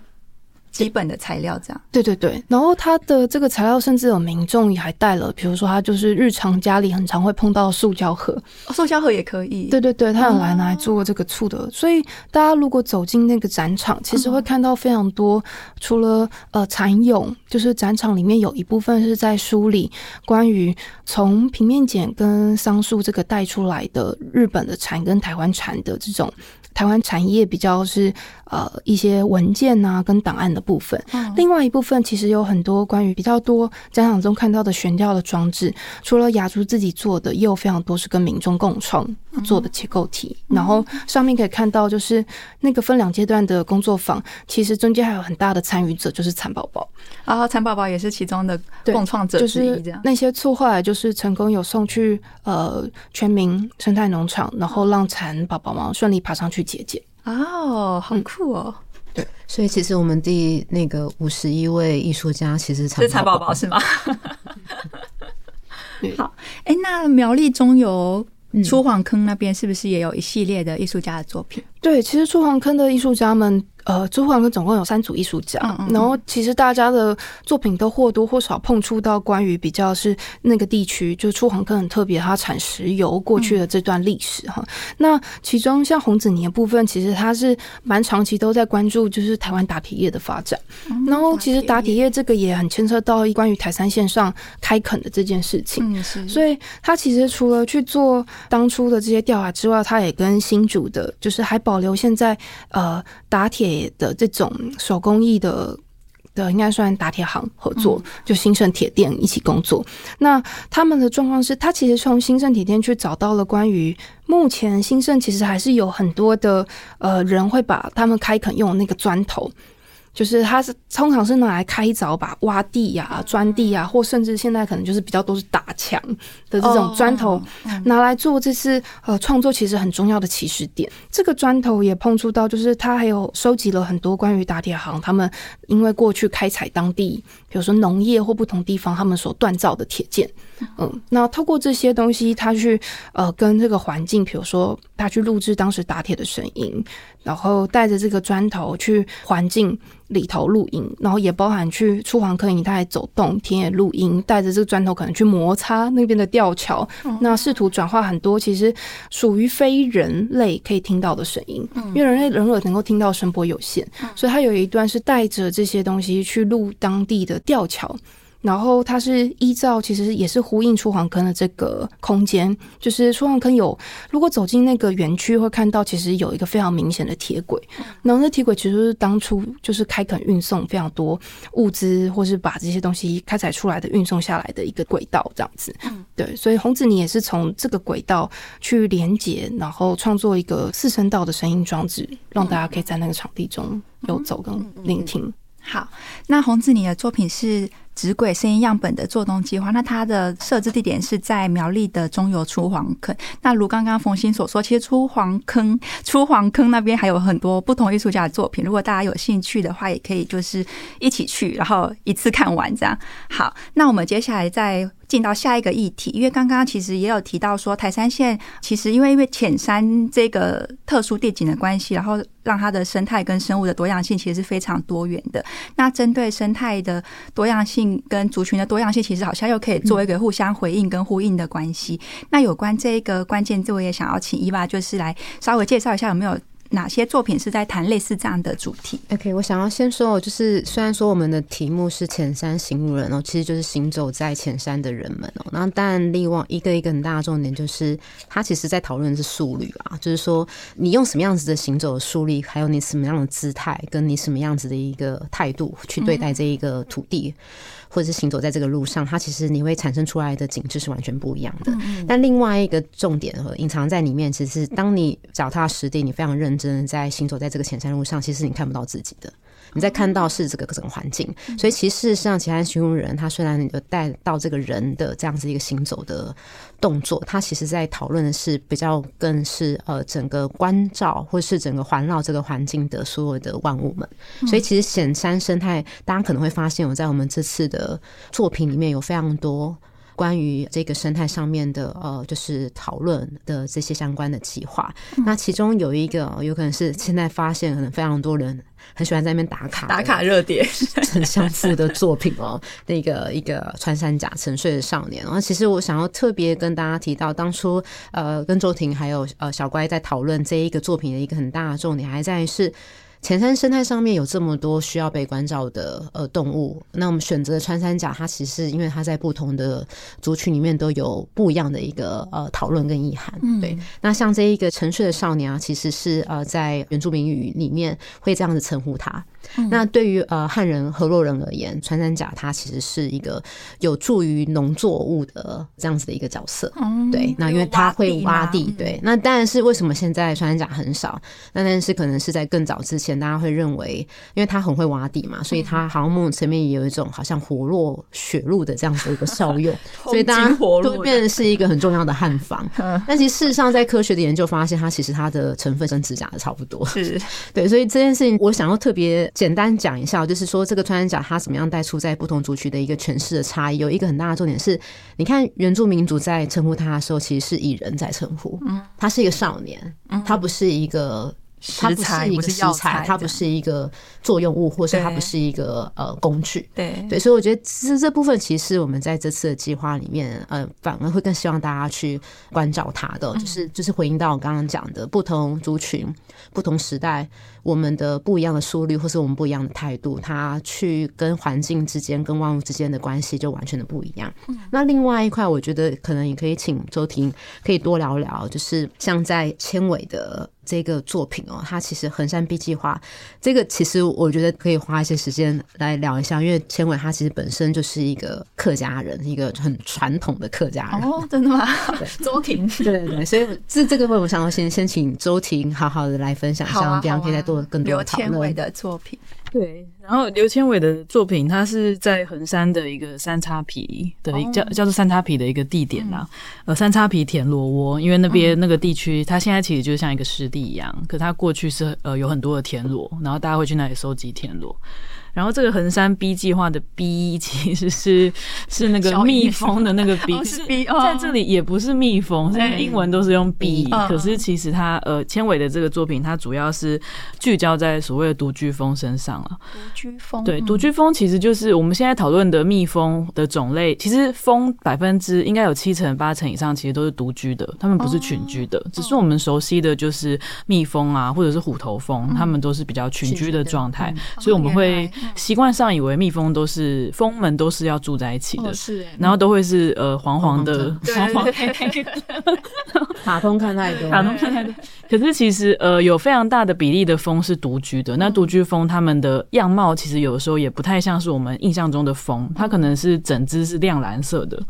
基本的材料这样，对对对，然后它的这个材料甚至有民众也还带了，比如说他就是日常家里很常会碰到塑胶盒，哦，塑胶盒也可以，对对对，他有来拿来做这个醋的，所以大家如果走进那个展场，其实会看到非常多，除了呃蚕蛹，就是展场里面有一部分是在梳理关于从平面剪跟桑树这个带出来的日本的蚕跟台湾蚕的这种。台湾产业比较是呃一些文件啊跟档案的部分，另外一部分其实有很多关于比较多展场中看到的悬吊的装置，除了雅竹自己做的，也有非常多是跟民众共创做的结构体。然后上面可以看到，就是那个分两阶段的工作坊，其实中间还有很大的参与者，就是蚕宝宝啊，蚕宝宝也是其中的共创者之一。这样那些醋后来就是成功有送去呃全民生态农场，然后让蚕宝宝们顺利爬上去。姐姐哦，好酷哦！对，所以其实我们第那个五十一位艺术家其实是蚕宝宝是吗？[laughs] 好，哎，那苗栗中游出黄坑那边是不是也有一系列的艺术家的作品？对，其实出黄坑的艺术家们。呃，出黄坑总共有三组艺术家，嗯嗯，然后其实大家的作品都或多或少碰触到关于比较是那个地区，就出黄坑很特别，它产石油过去的这段历史哈。嗯、那其中像洪子尼的部分，其实他是蛮长期都在关注，就是台湾打铁业的发展。嗯、然后其实打铁业这个也很牵扯到关于台山线上开垦的这件事情，嗯、是所以他其实除了去做当初的这些调查之外，他也跟新竹的，就是还保留现在呃打铁。的这种手工艺的的，应该算打铁行合作，就兴盛铁店一起工作。那他们的状况是，他其实从兴盛铁店去找到了关于目前兴盛其实还是有很多的呃人会把他们开垦用那个砖头。就是它是通常是拿来开凿吧，挖地呀、啊、钻地呀、啊，或甚至现在可能就是比较多是打墙的这种砖头，拿来做这次呃创作其实很重要的起始点。这个砖头也碰触到，就是他还有收集了很多关于打铁行他们因为过去开采当地，比如说农业或不同地方他们所锻造的铁剑，嗯，那透过这些东西，他去呃跟这个环境，比如说他去录制当时打铁的声音，然后带着这个砖头去环境。里头录音，然后也包含去出黄坑一带走动，田野录音，带着这个砖头可能去摩擦那边的吊桥，嗯、那试图转化很多其实属于非人类可以听到的声音，嗯、因为人类人耳能够听到声波有限，嗯、所以他有一段是带着这些东西去录当地的吊桥。然后它是依照，其实也是呼应出黄坑的这个空间，就是出黄坑有，如果走进那个园区会看到，其实有一个非常明显的铁轨。然后那铁轨其实是当初就是开垦运送非常多物资，或是把这些东西开采出来的运送下来的一个轨道，这样子。对，所以红子你也是从这个轨道去连接，然后创作一个四声道的声音装置，让大家可以在那个场地中游走跟聆听。好，那洪子你的作品是纸鬼声音样本的做东计划，那它的设置地点是在苗栗的中油出黄坑。那如刚刚冯鑫所说，其实出黄坑、出黄坑那边还有很多不同艺术家的作品。如果大家有兴趣的话，也可以就是一起去，然后一次看完这样。好，那我们接下来再进到下一个议题，因为刚刚其实也有提到说，台三线其实因为因为浅山这个特殊地景的关系，然后让它的生态跟生物的多样性其实是非常多元的。那针对生态的多样性。跟族群的多样性，其实好像又可以做一个互相回应跟呼应的关系。那有关这一个关键字，我也想要请伊娃，就是来稍微介绍一下有没有。哪些作品是在谈类似这样的主题？OK，我想要先说，就是虽然说我们的题目是浅山行路人哦，其实就是行走在浅山的人们哦。那但另外一个一个很大的重点就是，他其实在讨论的是速率啊，就是说你用什么样子的行走的速率，还有你什么样的姿态，跟你什么样子的一个态度去对待这一个土地。嗯或者是行走在这个路上，它其实你会产生出来的景致是完全不一样的。但另外一个重点和隐藏在里面，其实是当你脚踏实地，你非常认真在行走在这个浅山路上，其实你看不到自己的。你在看到是这个整个环境，所以其实事实上，其他行路人他虽然你有带到这个人的这样子一个行走的动作，他其实在讨论的是比较更是呃整个关照或是整个环绕这个环境的所有的万物们。所以其实显山生态，大家可能会发现，我在我们这次的作品里面有非常多。关于这个生态上面的呃，就是讨论的这些相关的计划，嗯、那其中有一个有可能是现在发现，可能非常多人很喜欢在那边打卡打卡热点，很 [laughs] 相似的作品哦。那个一个穿山甲沉睡的少年，然后其实我想要特别跟大家提到，当初呃跟周婷还有呃小乖在讨论这一个作品的一个很大的重点，还在于是。浅山生态上面有这么多需要被关照的呃动物，那我们选择穿山甲，它其实因为它在不同的族群里面都有不一样的一个呃讨论跟意涵。嗯，对。那像这一个沉睡的少年啊，其实是呃在原住民语里面会这样子称呼他。嗯、那对于呃汉人河洛人而言，穿山甲它其实是一个有助于农作物的这样子的一个角色。嗯，对。那因为它会挖地，对。那当然是为什么现在穿山甲很少？那但是可能是在更早之前，大家会认为，因为他很会挖地嘛，所以他好像某种层面也有一种好像活络血路的这样子的一个效用，[laughs] 所以大家都会变成是一个很重要的汉方。[laughs] 但其实事实上，在科学的研究发现，它其实它的成分跟指甲的差不多。是 [laughs] 对，所以这件事情我想要特别。简单讲一下，就是说这个穿山甲它怎么样带出在不同族群的一个诠释的差异。有一个很大的重点是，你看原住民族在称呼他的时候，其实是以人在称呼，嗯，他是一个少年，嗯，他不是一个。它不是一个食材，它不是一个作用物，或是它不是一个呃工具。对。对，所以我觉得这这部分其实我们在这次的计划里面，呃，反而会更希望大家去关照它的，就是就是回应到我刚刚讲的不同族群、不同时代，我们的不一样的速率，或是我们不一样的态度，它去跟环境之间、跟万物之间的关系就完全的不一样。那另外一块，我觉得可能也可以请周婷可以多聊聊，就是像在千玮的。这个作品哦，它其实横山 B 计划，这个其实我觉得可以花一些时间来聊一下，因为千伟他其实本身就是一个客家人，一个很传统的客家人。哦，真的吗？周婷，对对对，所以这这个会我想要先先请周婷好好的来分享一下，这样可以再多更多讨论。刘千伟的作品，对，然后刘千伟的作品，他是在横山的一个三叉皮的一叫叫做三叉皮的一个地点啦，呃，三叉皮田螺窝，因为那边那个地区，它现在其实就像一个湿地一样，可它过去是呃有很多的田螺，然后大家会去那里收集田螺。然后这个横山 B 计划的 B 其实是是那个蜜蜂的那个 B，是 B，在这里也不是蜜蜂，是英文都是用 B。可是其实它呃，千尾的这个作品，它主要是聚焦在所谓的独居蜂身上了。独居蜂，对，独居蜂其实就是我们现在讨论的蜜蜂的种类。其实蜂百分之应该有七成八成以上，其实都是独居的，它们不是群居的。只是我们熟悉的就是蜜蜂啊，或者是虎头蜂，它们都是比较群居的状态，所以我们会。习惯上以为蜜蜂都是蜂们都是要住在一起的，是，然后都会是呃黄黄的，[laughs] 黄黄黑黑的。[laughs] 卡通看太多，卡通看太多。可是其实呃有非常大的比例的蜂是独居的。那独居蜂它们的样貌其实有的时候也不太像是我们印象中的蜂，它可能是整只是亮蓝色的，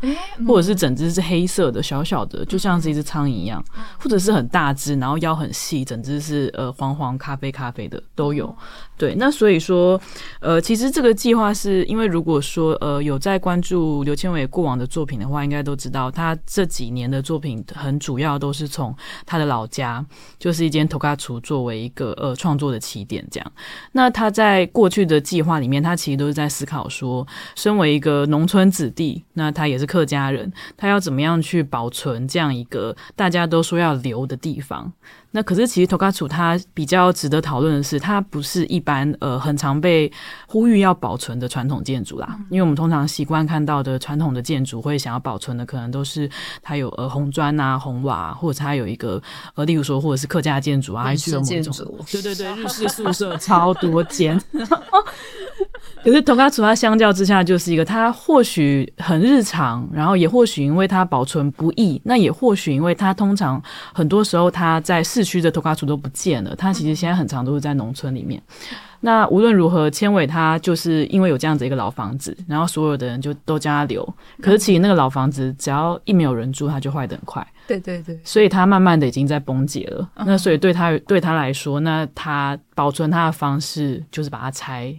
或者是整只是黑色的，小小的，就像是一只苍蝇一样，或者是很大只，然后腰很细，整只是呃黄黄咖啡咖啡的都有。对，那所以说，呃，其实这个计划是因为如果说，呃，有在关注刘千伟过往的作品的话，应该都知道，他这几年的作品很主要都是从他的老家，就是一间土埆厝作为一个呃创作的起点，这样。那他在过去的计划里面，他其实都是在思考说，身为一个农村子弟，那他也是客家人，他要怎么样去保存这样一个大家都说要留的地方。那可是，其实土卡楚它比较值得讨论的是，它不是一般呃很常被呼吁要保存的传统建筑啦。因为我们通常习惯看到的传统的建筑，会想要保存的，可能都是它有呃红砖啊、红瓦啊，或者它有一个呃，例如说或者是客家建筑啊，日式建筑，对对对，日式宿舍超多间。[laughs] [laughs] 可是土埆厝它相较之下就是一个，它或许很日常，然后也或许因为它保存不易，那也或许因为它通常很多时候它在市区的土埆厝都不见了，它其实现在很长都是在农村里面。[laughs] 那无论如何，千尾他就是因为有这样子一个老房子，然后所有的人就都将他留。可是其实那个老房子只要一没有人住，它就坏得很快。对对对，所以它慢慢的已经在崩解了。那所以对他对他来说，那他保存他的方式就是把它拆。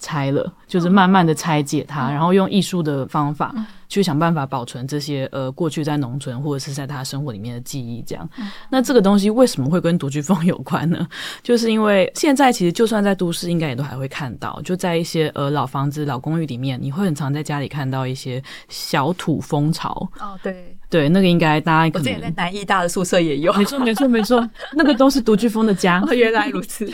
拆了，就是慢慢的拆解它，然后用艺术的方法去想办法保存这些呃过去在农村或者是在他生活里面的记忆。这样，那这个东西为什么会跟独居风有关呢？[laughs] 就是因为现在其实就算在都市，应该也都还会看到，就在一些呃老房子、老公寓里面，你会很常在家里看到一些小土蜂巢。哦，对。对，那个应该大家可能我之前在南医大的宿舍也有，没错没错没错，[laughs] 那个都是独居风的家。原来如此。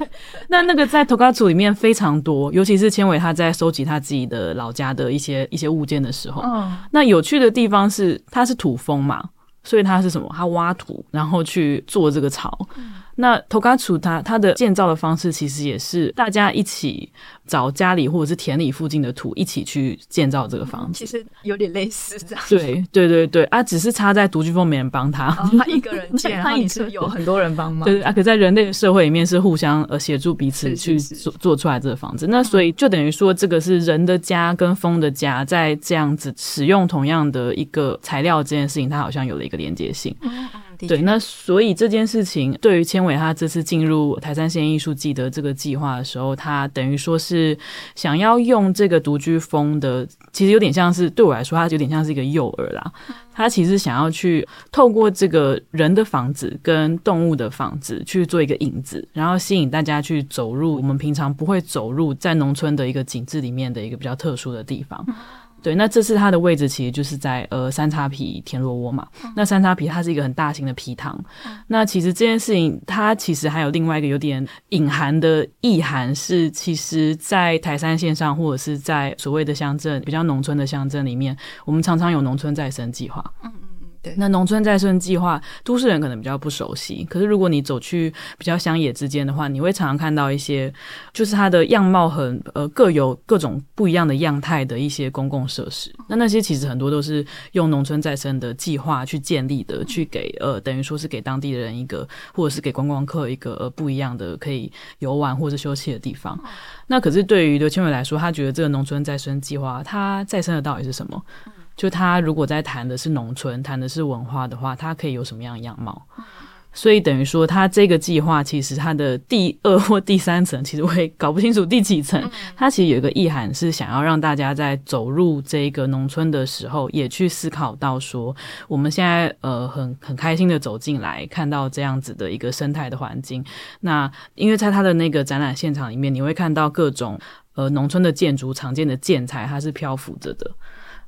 [laughs] 那那个在投稿组里面非常多，尤其是千伟他在收集他自己的老家的一些一些物件的时候，嗯，那有趣的地方是，它是土风嘛，所以它是什么？它挖土，然后去做这个巢。嗯那土埆厝它它的建造的方式其实也是大家一起找家里或者是田里附近的土一起去建造这个房子，其实有点类似这样。对对对对啊，只是差在独居蜂没人帮他，哦，他一个人建，[laughs] 他也是有很多人帮忙。对啊，可在人类的社会里面是互相呃协助彼此去做做出来这个房子。那所以就等于说，这个是人的家跟风的家在这样子使用同样的一个材料这件事情，它好像有了一个连接性。嗯对，那所以这件事情对于千伟他这次进入台山县艺术季的这个计划的时候，他等于说是想要用这个独居风的，其实有点像是对我来说，它有点像是一个诱饵啦。他其实想要去透过这个人的房子跟动物的房子去做一个引子，然后吸引大家去走入我们平常不会走入在农村的一个景致里面的一个比较特殊的地方。对，那这次它的位置其实就是在呃三叉皮田螺窝嘛。那三叉皮它是一个很大型的皮塘。那其实这件事情它其实还有另外一个有点隐含的意涵，是其实，在台山线上或者是在所谓的乡镇比较农村的乡镇里面，我们常常有农村再生计划。那农村再生计划，都市人可能比较不熟悉。可是如果你走去比较乡野之间的话，你会常常看到一些，就是它的样貌很呃各有各种不一样的样态的一些公共设施。那那些其实很多都是用农村再生的计划去建立的，去给呃等于说是给当地的人一个，或者是给观光客一个呃不一样的可以游玩或者休息的地方。那可是对于刘千伟来说，他觉得这个农村再生计划，它再生的到底是什么？就他如果在谈的是农村，谈的是文化的话，他可以有什么样的样貌？所以等于说，他这个计划其实他的第二或第三层，其实我也搞不清楚第几层。他其实有一个意涵是想要让大家在走入这个农村的时候，也去思考到说，我们现在呃很很开心的走进来，看到这样子的一个生态的环境。那因为在他的那个展览现场里面，你会看到各种呃农村的建筑常见的建材，它是漂浮着的。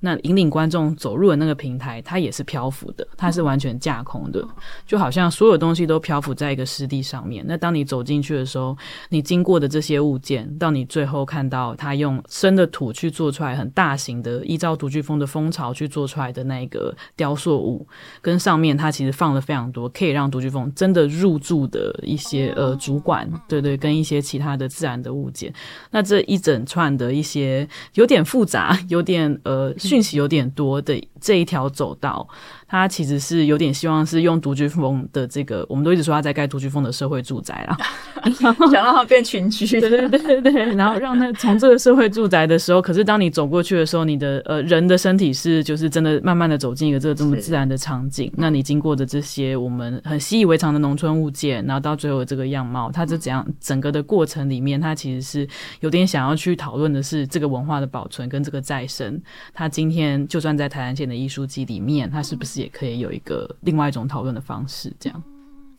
那引领观众走入的那个平台，它也是漂浮的，它是完全架空的，就好像所有东西都漂浮在一个湿地上面。那当你走进去的时候，你经过的这些物件，到你最后看到它用生的土去做出来很大型的，依照独居蜂的蜂巢去做出来的那个雕塑物，跟上面它其实放了非常多可以让独居蜂真的入住的一些呃主管，对对，跟一些其他的自然的物件。那这一整串的一些有点复杂，有点呃。讯息有点多的这一条走道。他其实是有点希望是用独居风的这个，我们都一直说他在盖独居风的社会住宅啦，[laughs] 想让它变群居，[laughs] 对对对对对，然后让那从这个社会住宅的时候，可是当你走过去的时候，你的呃人的身体是就是真的慢慢的走进一个这个这么自然的场景，那你经过的这些我们很习以为常的农村物件，然后到最后的这个样貌，它是怎样整个的过程里面，它其实是有点想要去讨论的是这个文化的保存跟这个再生。他今天就算在台南的艺术季里面，它是不是？也可以有一个另外一种讨论的方式，这样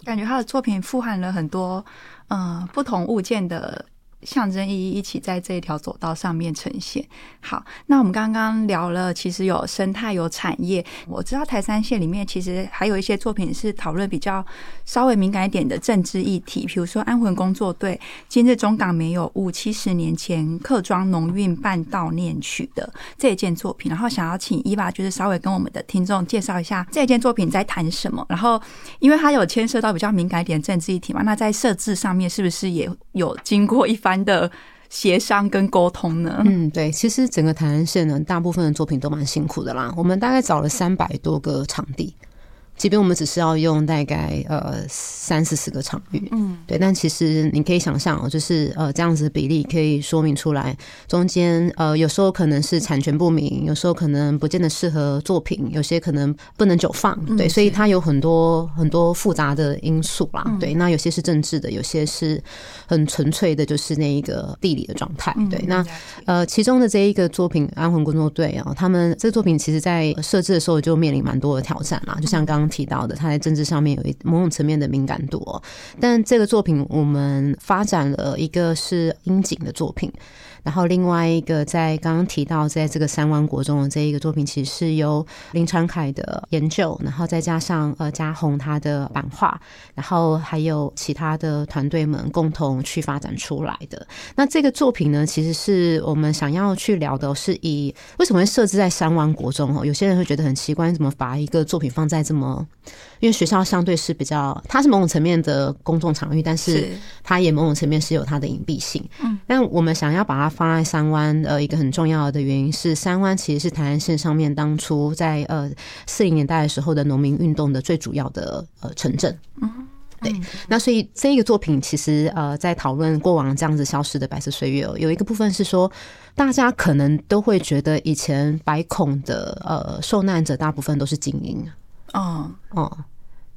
感觉他的作品富含了很多嗯、不同物件的。象征意义一起在这一条走道上面呈现。好，那我们刚刚聊了，其实有生态有产业。我知道台三线里面其实还有一些作品是讨论比较稍微敏感一点的政治议题，比如说安魂工作队今日中港没有雾七十年前客庄农运办悼念曲的这一件作品，然后想要请伊娃就是稍微跟我们的听众介绍一下这件作品在谈什么。然后因为它有牵涉到比较敏感一点政治议题嘛，那在设置上面是不是也有经过一番般的协商跟沟通呢？嗯，对，其实整个台南县呢，大部分的作品都蛮辛苦的啦。我们大概找了三百多个场地。即便我们只是要用大概呃三四十个场域，嗯，对，但其实你可以想象哦，就是呃这样子的比例可以说明出来，中间呃有时候可能是产权不明，有时候可能不见得适合作品，有些可能不能久放，对，所以它有很多很多复杂的因素啦，对，那有些是政治的，有些是很纯粹的，就是那一个地理的状态，对，那呃其中的这一个作品《安魂工作队》啊，他们这个作品其实在设置的时候就面临蛮多的挑战啦，就像刚刚。提到的，他在政治上面有一某种层面的敏感度哦。但这个作品我们发展了一个是樱井的作品。然后另外一个在刚刚提到，在这个三湾国中的这一个作品，其实是由林传凯的研究，然后再加上呃嘉宏他的版画，然后还有其他的团队们共同去发展出来的。那这个作品呢，其实是我们想要去聊的，是以为什么会设置在三湾国中哦？有些人会觉得很奇怪，怎么把一个作品放在这么？因为学校相对是比较，它是某种层面的公众场域，但是它也某种层面是有它的隐蔽性。嗯，但我们想要把它。放在三湾，呃，一个很重要的原因是，三湾其实是台南县上面当初在呃四零年代的时候的农民运动的最主要的呃城镇。嗯，对。那所以这一个作品其实呃在讨论过往这样子消失的白色岁月，有一个部分是说，大家可能都会觉得以前白孔的呃受难者大部分都是精英。哦哦。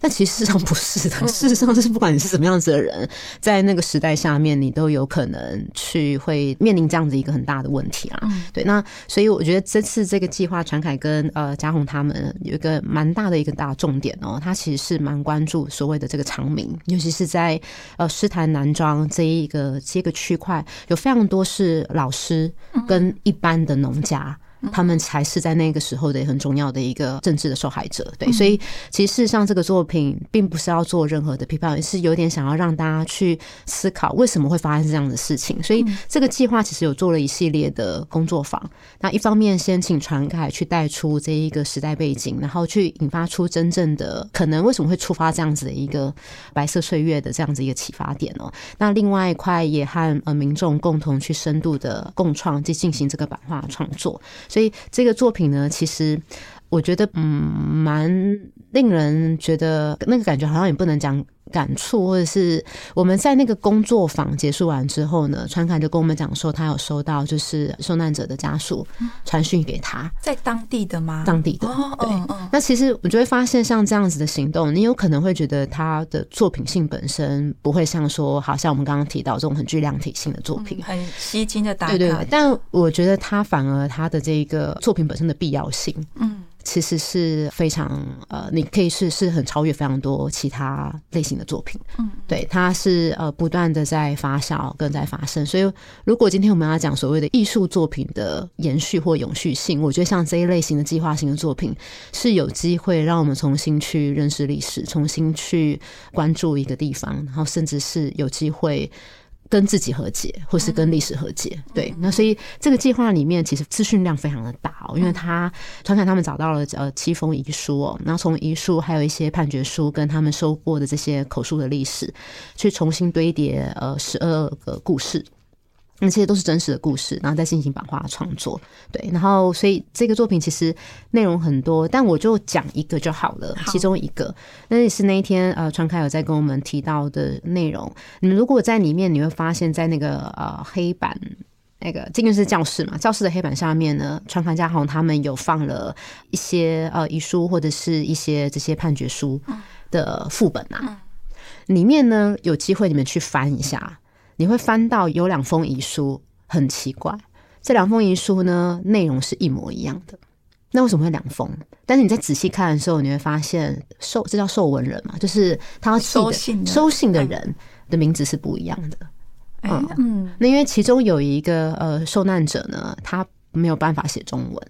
但其实事实上不是的，事实上就是不管你是什么样子的人，在那个时代下面，你都有可能去会面临这样子一个很大的问题啊。对，那所以我觉得这次这个计划，传凯跟呃嘉宏他们有一个蛮大的一个大重点哦，他其实是蛮关注所谓的这个长民，尤其是在呃诗坛南庄这一个这个区块，有非常多是老师跟一般的农家。他们才是在那个时候的很重要的一个政治的受害者，对，所以其实事实上这个作品并不是要做任何的批判，是有点想要让大家去思考为什么会发生这样的事情。所以这个计划其实有做了一系列的工作坊，那一方面先请传凯去带出这一个时代背景，然后去引发出真正的可能为什么会触发这样子的一个白色岁月的这样子一个启发点哦。那另外一块也和呃民众共同去深度的共创，去进行这个版画创作。所以这个作品呢，其实我觉得嗯，蛮令人觉得那个感觉好像也不能讲感触，或者是我们在那个工作坊结束完之后呢，川凯就跟我们讲说，他有收到就是受难者的家属传讯给他，在当地的吗？当地的，哦、对。那其实我就会发现，像这样子的行动，你有可能会觉得他的作品性本身不会像说，好像我们刚刚提到这种很具量体性的作品，嗯、很吸睛的打卡。对对对。但我觉得他反而他的这个作品本身的必要性，嗯。其实是非常呃，你可以是是很超越非常多其他类型的作品，嗯，对，它是呃不断的在发酵跟在发生。所以，如果今天我们要讲所谓的艺术作品的延续或永续性，我觉得像这一类型的计划性的作品是有机会让我们重新去认识历史，重新去关注一个地方，然后甚至是有机会。跟自己和解，或是跟历史和解，嗯、对。那所以这个计划里面其实资讯量非常的大哦，因为他传凯他们找到了呃七封遗书哦，然后从遗书还有一些判决书跟他们收过的这些口述的历史，去重新堆叠呃十二个故事。那这些都是真实的故事，然后再进行版画创作，对，然后所以这个作品其实内容很多，但我就讲一个就好了，其中一个，那也是那一天呃，川开有在跟我们提到的内容。你们如果在里面，你会发现在那个呃黑板那个，这个是教室嘛，教室的黑板下面呢，传凯家宏他们有放了一些呃遗书或者是一些这些判决书的副本啊，里面呢有机会你们去翻一下。你会翻到有两封遗书，很奇怪，这两封遗书呢，内容是一模一样的。那为什么会两封？但是你在仔细看的时候，你会发现受这叫受文人嘛，就是他要收信收信的人的名字是不一样的。嗯嗯，那因为其中有一个呃受难者呢，他没有办法写中文，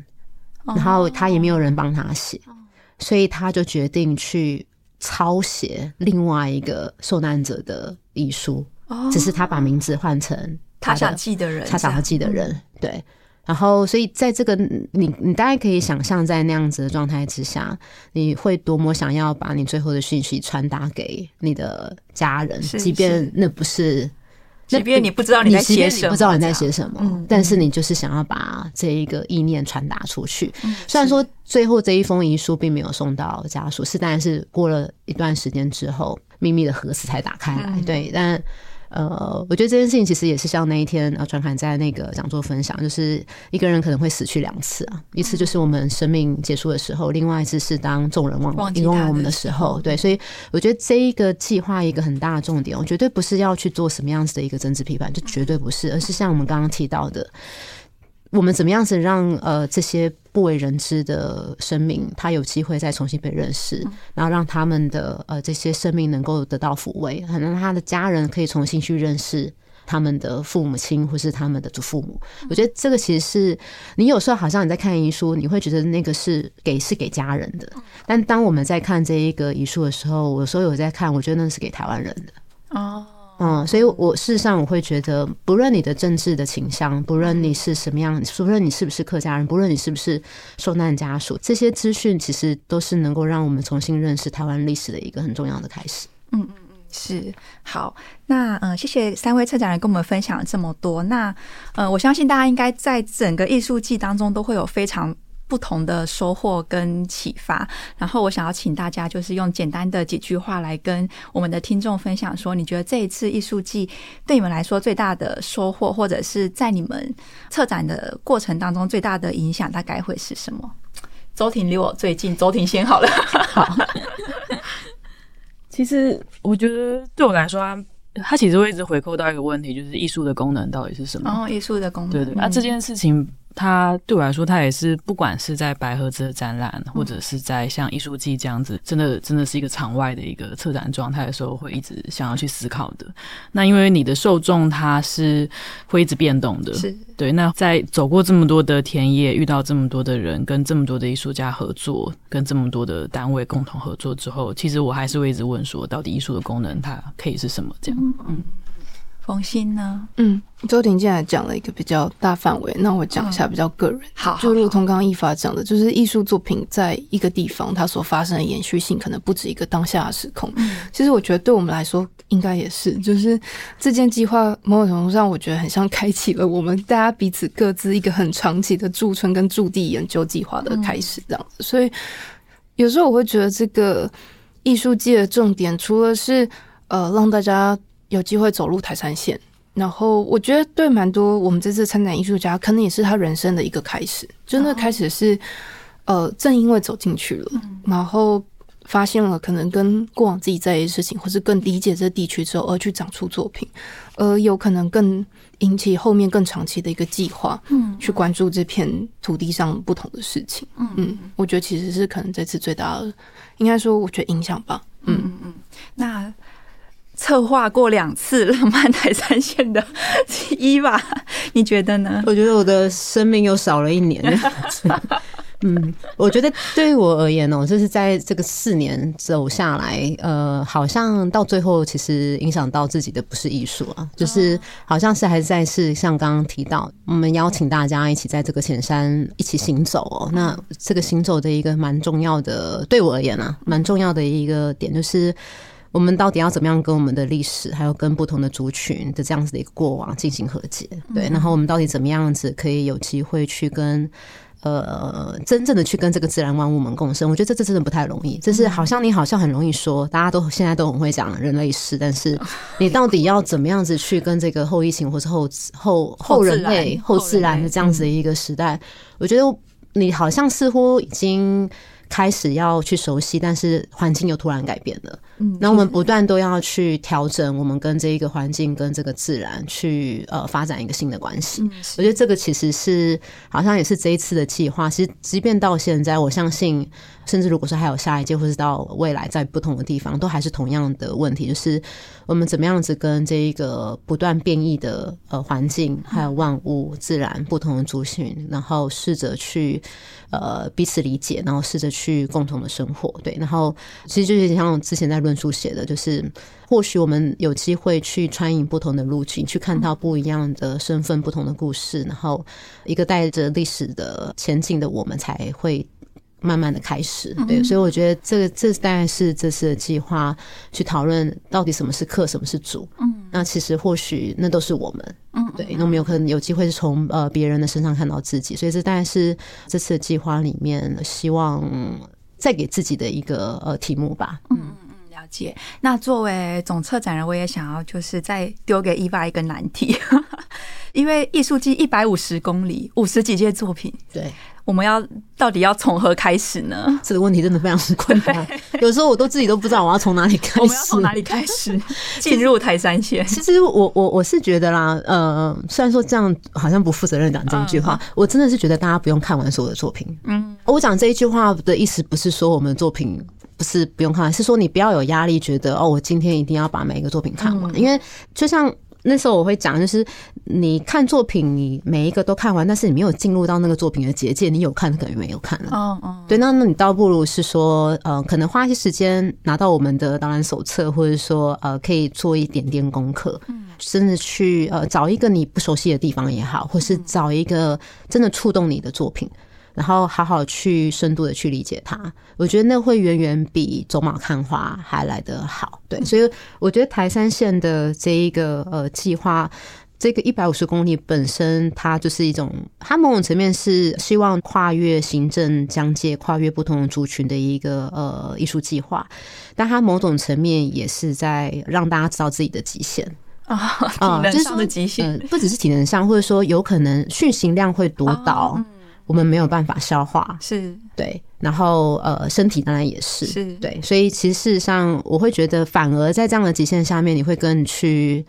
然后他也没有人帮他写，所以他就决定去抄写另外一个受难者的遗书。只是他把名字换成他，他想记的人，他想要记的人，对。然后，所以在这个你你大概可以想象，在那样子的状态之下，你会多么想要把你最后的讯息传达给你的家人，即便那不是，即便你不知道你在写什么，不知道你在写什么，但是你就是想要把这一个意念传达出去。虽然说最后这一封遗书并没有送到家属，是当然是过了一段时间之后，秘密的盒子才打开来，对，但。呃，我觉得这件事情其实也是像那一天呃，传凯在那个讲座分享，就是一个人可能会死去两次啊，一次就是我们生命结束的时候，另外一次是当众人忘忘记我们的时候。对，所以我觉得这一个计划一个很大的重点，我绝对不是要去做什么样子的一个政治批判，就绝对不是，而是像我们刚刚提到的。我们怎么样子让呃这些不为人知的生命，他有机会再重新被认识，然后让他们的呃这些生命能够得到抚慰，可能他的家人可以重新去认识他们的父母亲或是他们的祖父母。我觉得这个其实是你有时候好像你在看遗书，你会觉得那个是给是给家人的，但当我们在看这一个遗书的时候，我有时候有在看，我觉得那是给台湾人的。哦。嗯，所以，我事实上我会觉得，不论你的政治的倾向，不论你是什么样，不论你是不是客家人，不论你是不是受难家属，这些资讯其实都是能够让我们重新认识台湾历史的一个很重要的开始。嗯嗯嗯，是好。那嗯、呃，谢谢三位策展人跟我们分享了这么多。那呃，我相信大家应该在整个艺术季当中都会有非常。不同的收获跟启发，然后我想要请大家就是用简单的几句话来跟我们的听众分享，说你觉得这一次艺术季对你们来说最大的收获，或者是在你们策展的过程当中最大的影响，大概会是什么？周婷离我最近，周婷先好了。好，其实我觉得对我来说啊，它其实会一直回扣到一个问题，就是艺术的功能到底是什么？哦，艺术的功能，对对，那、嗯啊、这件事情。它对我来说，它也是不管是在白盒子的展览，或者是在像艺术季这样子，真的真的是一个场外的一个策展状态的时候，会一直想要去思考的。那因为你的受众它是会一直变动的，是对。那在走过这么多的田野，遇到这么多的人，跟这么多的艺术家合作，跟这么多的单位共同合作之后，其实我还是会一直问说，到底艺术的功能它可以是什么？这样，嗯。冯鑫呢？嗯，周婷进来讲了一个比较大范围，那我讲一下比较个人。嗯、好，好，就如同刚刚一发讲的，就是艺术作品在一个地方它所发生的延续性，可能不止一个当下的时空。嗯、其实我觉得对我们来说，应该也是，就是这件计划某种程度上，我觉得很像开启了我们大家彼此各自一个很长期的驻村跟驻地研究计划的开始，这样子。嗯、所以有时候我会觉得，这个艺术界的重点，除了是呃让大家有机会走入台山县。然后我觉得对蛮多我们这次参展艺术家，可能也是他人生的一个开始。就那开始是，呃，正因为走进去了，然后发现了可能跟过往自己在意的事情，或是更理解这地区之后，而去长出作品，而有可能更引起后面更长期的一个计划，嗯，去关注这片土地上不同的事情。嗯，我觉得其实是可能这次最大的，应该说我觉得影响吧。嗯嗯嗯，那。策划过两次 [laughs] 浪漫台三线的 [laughs] 一吧，你觉得呢？我觉得我的生命又少了一年。[laughs] 嗯，我觉得对于我而言哦，就是在这个四年走下来，呃，好像到最后其实影响到自己的不是艺术啊，就是好像是还是在是像刚刚提到，我们邀请大家一起在这个浅山一起行走哦。那这个行走的一个蛮重要的，对我而言啊，蛮重要的一个点就是。我们到底要怎么样跟我们的历史，还有跟不同的族群的这样子的一个过往进行和解？对，然后我们到底怎么样子可以有机会去跟呃真正的去跟这个自然万物们共生？我觉得这这真的不太容易。就是好像你好像很容易说，大家都现在都很会讲人类史，但是你到底要怎么样子去跟这个后疫情或是后后后人类后自然的这样子的一个时代？我觉得你好像似乎已经。开始要去熟悉，但是环境又突然改变了。嗯，那我们不断都要去调整，我们跟这一个环境、跟这个自然去呃发展一个新的关系。我觉得这个其实是好像也是这一次的计划。其实，即便到现在，我相信。甚至如果说还有下一届，或是到未来，在不同的地方，都还是同样的问题，就是我们怎么样子跟这一个不断变异的呃环境，还有万物自然不同的族群，然后试着去呃彼此理解，然后试着去共同的生活。对，然后其实就是像我之前在论述写的，就是或许我们有机会去穿越不同的路径，去看到不一样的身份、不同的故事，然后一个带着历史的前进的我们才会。慢慢的开始，对，所以我觉得这个这大概是这次的计划，去讨论到底什么是客，什么是主。嗯，那其实或许那都是我们，嗯，对，那我们有可能有机会是从呃别人的身上看到自己，所以这大概是这次的计划里面希望再给自己的一个呃题目吧。嗯嗯嗯，了解。那作为总策展人，我也想要就是再丢给伊娃一个难题，[laughs] 因为艺术季一百五十公里，五十几件作品，对。我们要到底要从何开始呢？这个问题真的非常困难，[laughs] 有时候我都自己都不知道我要从哪里开始。我们要从哪里开始 [laughs] 进入台山线？其实我我我是觉得啦，呃，虽然说这样好像不负责任讲这一句话，我真的是觉得大家不用看完所有的作品。嗯，我讲这一句话的意思不是说我们的作品不是不用看完，是说你不要有压力，觉得哦，我今天一定要把每一个作品看完，因为就像。那时候我会讲，就是你看作品，你每一个都看完，但是你没有进入到那个作品的结界，你有看可能没有看了。哦哦，对，那那你倒不如是说，呃，可能花一些时间拿到我们的导览手册，或者说呃，可以做一点点功课，嗯，甚至去呃找一个你不熟悉的地方也好，或是找一个真的触动你的作品。然后好好去深度的去理解它，我觉得那会远远比走马看花还来得好。对，所以我觉得台三线的这一个呃计划，这个一百五十公里本身，它就是一种，它某种层面是希望跨越行政疆界、跨越不同族群的一个呃艺术计划，但它某种层面也是在让大家知道自己的极限啊，体能上的极限，不只是体能上，或者说有可能讯息量会多到。我们没有办法消化，是。对，然后呃，身体当然也是，是。对，所以其实事实上，我会觉得，反而在这样的极限下面，你会更去，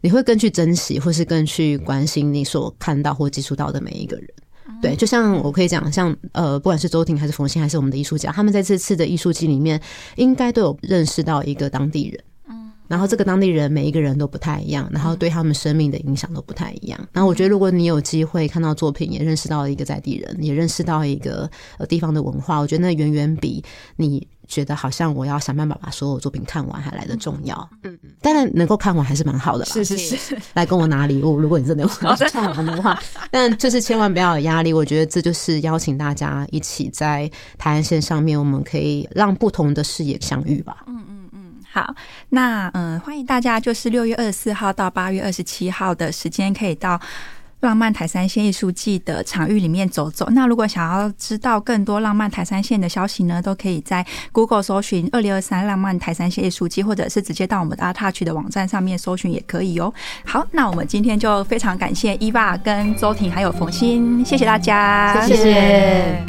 你会更去珍惜，或是更去关心你所看到或接触到的每一个人。对，就像我可以讲，像呃，不管是周婷还是冯鑫，还是我们的艺术家，他们在这次的艺术季里面，应该都有认识到一个当地人。然后这个当地人每一个人都不太一样，然后对他们生命的影响都不太一样。然后我觉得，如果你有机会看到作品，也认识到一个在地人，也认识到一个呃地方的文化，我觉得那远远比你觉得好像我要想办法把所有作品看完还来得重要。嗯嗯，当然能够看完还是蛮好的啦。是是是，来跟我拿礼物，如果你真的有看完的话，[laughs] 但就是千万不要有压力。我觉得这就是邀请大家一起在台湾线上面，我们可以让不同的视野相遇吧。嗯嗯。好，那嗯，欢迎大家，就是六月二十四号到八月二十七号的时间，可以到浪漫台三线艺术季的场域里面走走。那如果想要知道更多浪漫台三线的消息呢，都可以在 Google 搜寻二零二三浪漫台三线艺术季，或者是直接到我们的 ARTouch 的网站上面搜寻也可以哦。好，那我们今天就非常感谢伊爸跟周婷还有冯鑫，谢谢大家，谢谢。